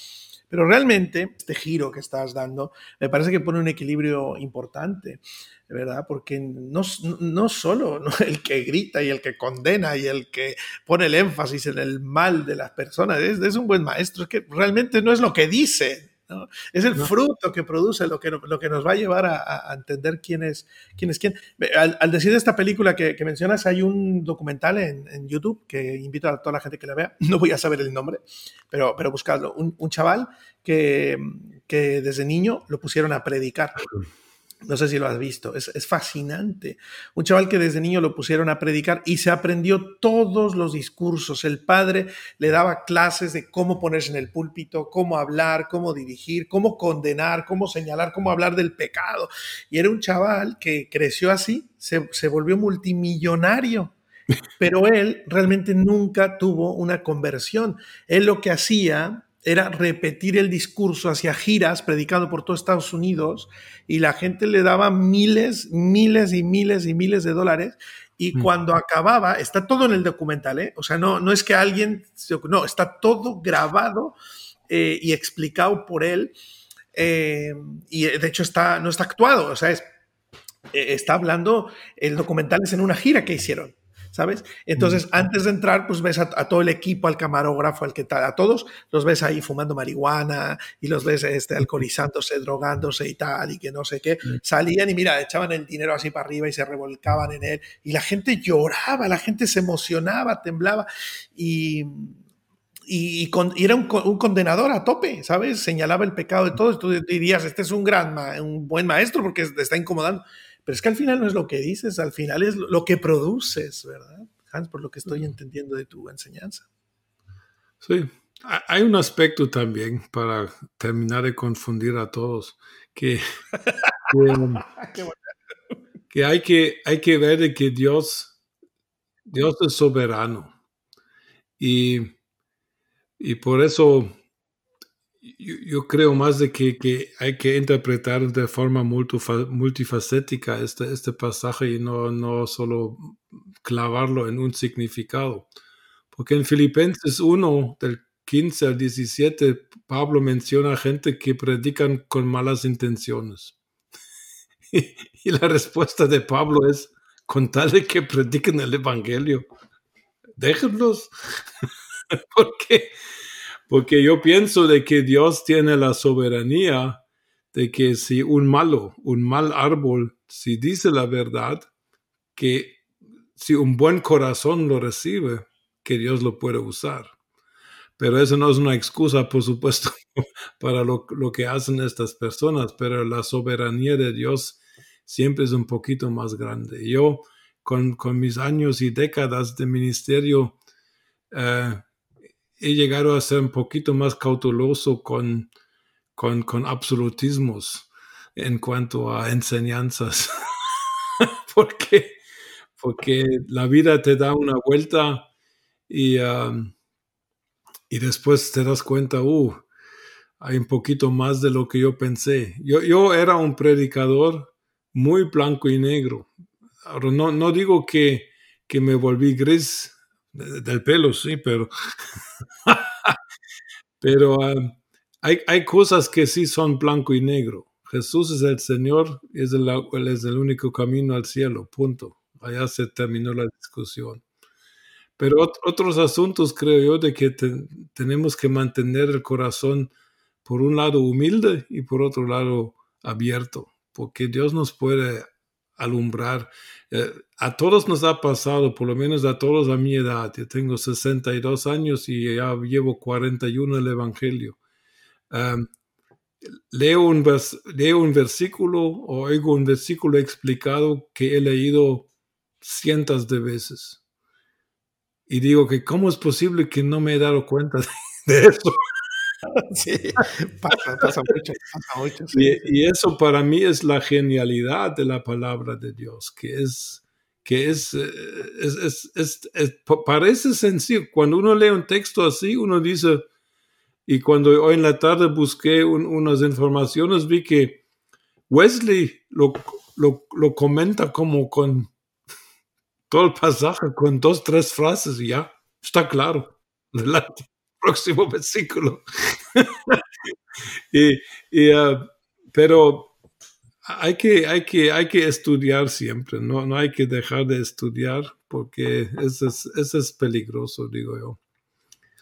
S1: Pero realmente este giro que estás dando me parece que pone un equilibrio importante, ¿verdad? Porque no, no solo el que grita y el que condena y el que pone el énfasis en el mal de las personas es, es un buen maestro, es que realmente no es lo que dice, ¿no? Es el fruto que produce lo que, lo que nos va a llevar a, a entender quién es, quién es quién. Al, al decir de esta película que, que, mencionas, hay un documental en, en, YouTube que invito a toda la gente que la vea. No voy a saber el nombre, pero, pero buscadlo. Un, un chaval que, que desde niño lo pusieron a predicar. No sé si lo has visto, es, es, fascinante. Un chaval que desde niño lo pusieron a predicar y se aprendió todos los discursos. El padre le daba clases de cómo ponerse en el púlpito, cómo hablar, cómo dirigir, cómo condenar, cómo señalar, cómo hablar del pecado. Y era un chaval que creció así, se, se volvió multimillonario. Pero él realmente nunca tuvo una conversión. Él lo que hacía era repetir el discurso hacia giras predicado por todo Estados Unidos y la gente le daba miles, miles y miles y miles de dólares y mm. cuando acababa, está todo en el documental, ¿eh? o sea, no, no es que alguien, no, está todo grabado eh, y explicado por él eh, y de hecho está, no está actuado, o sea, es, está hablando, el documental es en una gira que hicieron. ¿Sabes? Entonces, antes de entrar, pues ves a, todo el equipo, al camarógrafo, al que tal, a todos, los ves ahí fumando marihuana y los ves este, alcoholizándose, drogándose y tal, y que no sé qué. Salían y mira, echaban el dinero así para arriba y se revolcaban en él. Y la gente lloraba, la gente se emocionaba, temblaba. Y, y, era un, condenador a tope, ¿sabes? Señalaba el pecado de todos. Tú dirías, este es un gran, un buen maestro porque te está incomodando. Pero es que al final no es lo que dices, al final es lo que produces, ¿verdad? Hans, por lo que estoy entendiendo de tu enseñanza.
S2: Sí, hay un aspecto también para terminar de confundir a todos, que, que, hay, que hay que ver de que Dios, Dios es soberano. Y, y por eso yo, creo más de que, que, hay que interpretar de forma multifacética este, este pasaje y no, no solo clavarlo en un significado. Porque en Filipenses 1, del 15 al 17, Pablo menciona gente que predican con malas intenciones. y, la respuesta de Pablo es, con tal de que prediquen el Evangelio, déjenlos. porque porque yo pienso de que Dios tiene la soberanía de que si un malo, un mal árbol, si dice la verdad, que si un buen corazón lo recibe, que Dios lo puede usar. Pero eso no es una excusa, por supuesto, para lo, que hacen estas personas, pero la soberanía de Dios siempre es un poquito más grande. Yo, con, mis años y décadas de ministerio, eh, he llegado a ser un poquito más cauteloso con, con, con absolutismos en cuanto a enseñanzas. porque, porque la vida te da una vuelta y, um, y después te das cuenta, uh, hay un poquito más de lo que yo pensé. Yo, yo era un predicador muy blanco y negro. Ahora, no, no digo que, que me volví gris del pelo, sí, pero, pero ah, hay, hay, cosas que sí son blanco y negro. Jesús es el Señor, es el, es el único camino al cielo, punto. Allá se terminó la discusión. Pero otros asuntos creo yo de que tenemos que mantener el corazón por un lado humilde y por otro lado abierto, porque Dios nos puede alumbrar. Eh, a todos nos ha pasado, por lo menos a todos a mi edad. Yo tengo 62 años y ya llevo 41 el Evangelio. leo, un leo un versículo o oigo un versículo explicado que he leído cientos de veces. Y digo que cómo es posible que no me he dado cuenta de eso. Sí, pasa, pasa mucho, pasa mucho. Y, eso para mí es la genialidad de la palabra de Dios, que es, que es, eh, es, es, parece sencillo. Cuando uno lee un texto así, uno dice, y cuando hoy en la tarde busqué unas informaciones, vi que Wesley lo, lo, lo comenta como con todo el pasaje, con dos, tres frases y ya, está claro. Adelante próximo versículo. y, ah, pero hay que, hay, que, hay que estudiar siempre, no, no hay que dejar de estudiar porque eso es, eso es peligroso, digo yo.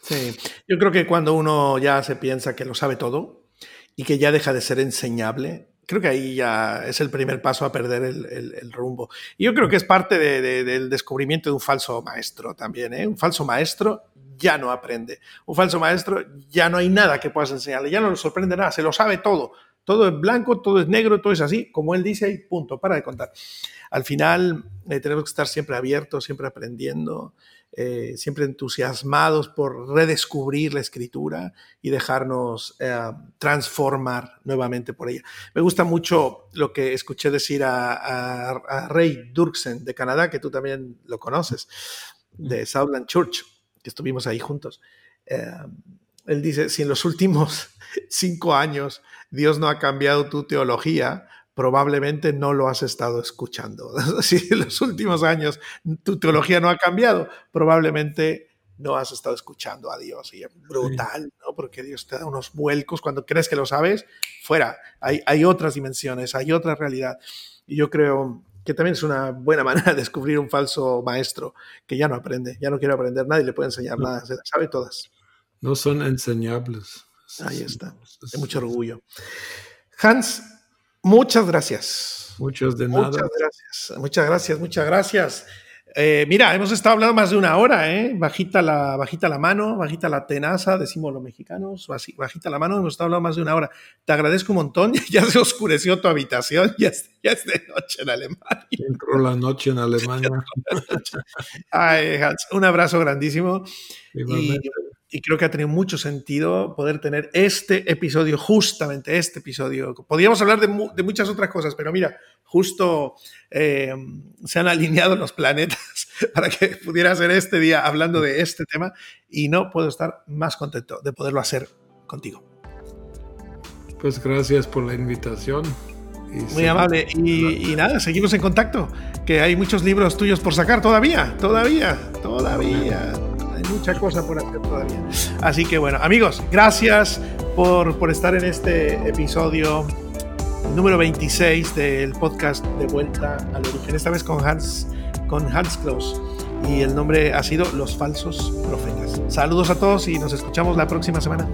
S1: Sí, yo creo que cuando uno ya se piensa que lo sabe todo y que ya deja de ser enseñable, creo que ahí ya es el primer paso a perder el, rumbo. Y yo creo que es parte del descubrimiento de un falso maestro también. ¿eh? Un falso maestro ya no aprende. Un falso maestro ya no hay nada que puedas enseñarle, ya no le sorprende nada, se lo sabe todo. todo es blanco, todo es negro, todo es así, como él dice, y punto, para de contar. Al final eh, tenemos que estar siempre abiertos, siempre aprendiendo, eh, siempre entusiasmados por redescubrir la escritura y dejarnos eh, transformar nuevamente por ella. Me gusta mucho lo que escuché decir a, Ray Durksen de Canadá, que tú también lo conoces, de Southland Church, que estuvimos ahí juntos. Eh, él dice, si en los últimos cinco años Dios no ha cambiado tu teología, probablemente no lo has estado escuchando. Si en los últimos años tu teología no ha cambiado, probablemente no has estado escuchando a Dios. Y es brutal, ¿no? Porque Dios te da unos vuelcos cuando crees que lo sabes, fuera. Hay, hay otras dimensiones, hay otra realidad. Y yo creo que también es una buena manera de descubrir un falso maestro que ya no aprende, ya no quiere aprender nada y le puede enseñar nada, se sabe todas.
S2: No son enseñables.
S1: Ahí está, de mucho orgullo. Hans, Muchas gracias.
S2: Muchas de nada.
S1: Muchas gracias. Muchas gracias, muchas gracias. Eh, mira, hemos estado hablando más de una hora, ¿eh? Bajita la, bajita la mano, bajita la tenaza, decimos los mexicanos, bajita la mano, hemos estado hablando más de una hora. Te agradezco un montón, ya se oscureció tu habitación, ya es, ya es de noche en Alemania.
S2: Entró la noche en Alemania.
S1: Ay, Hans, un abrazo grandísimo. Igualmente y creo que ha tenido mucho sentido poder tener este episodio, justamente este episodio. Podríamos hablar de, muchas otras cosas, pero mira, justo eh, se han alineado los planetas para que pudiera ser este día hablando de este tema y no puedo estar más contento de poderlo hacer contigo.
S2: Pues gracias por la invitación.
S1: Muy amable. Y, y, nada, seguimos en contacto, que hay muchos libros tuyos por sacar todavía, todavía, todavía mucha cosa por hacer todavía. Así que bueno, amigos, gracias por, por estar en este episodio número 26 del podcast De Vuelta al Origen, esta vez con Hans, con Hans Klaus. Y el nombre ha sido Los Falsos Profetas. Saludos a todos y nos escuchamos la próxima semana.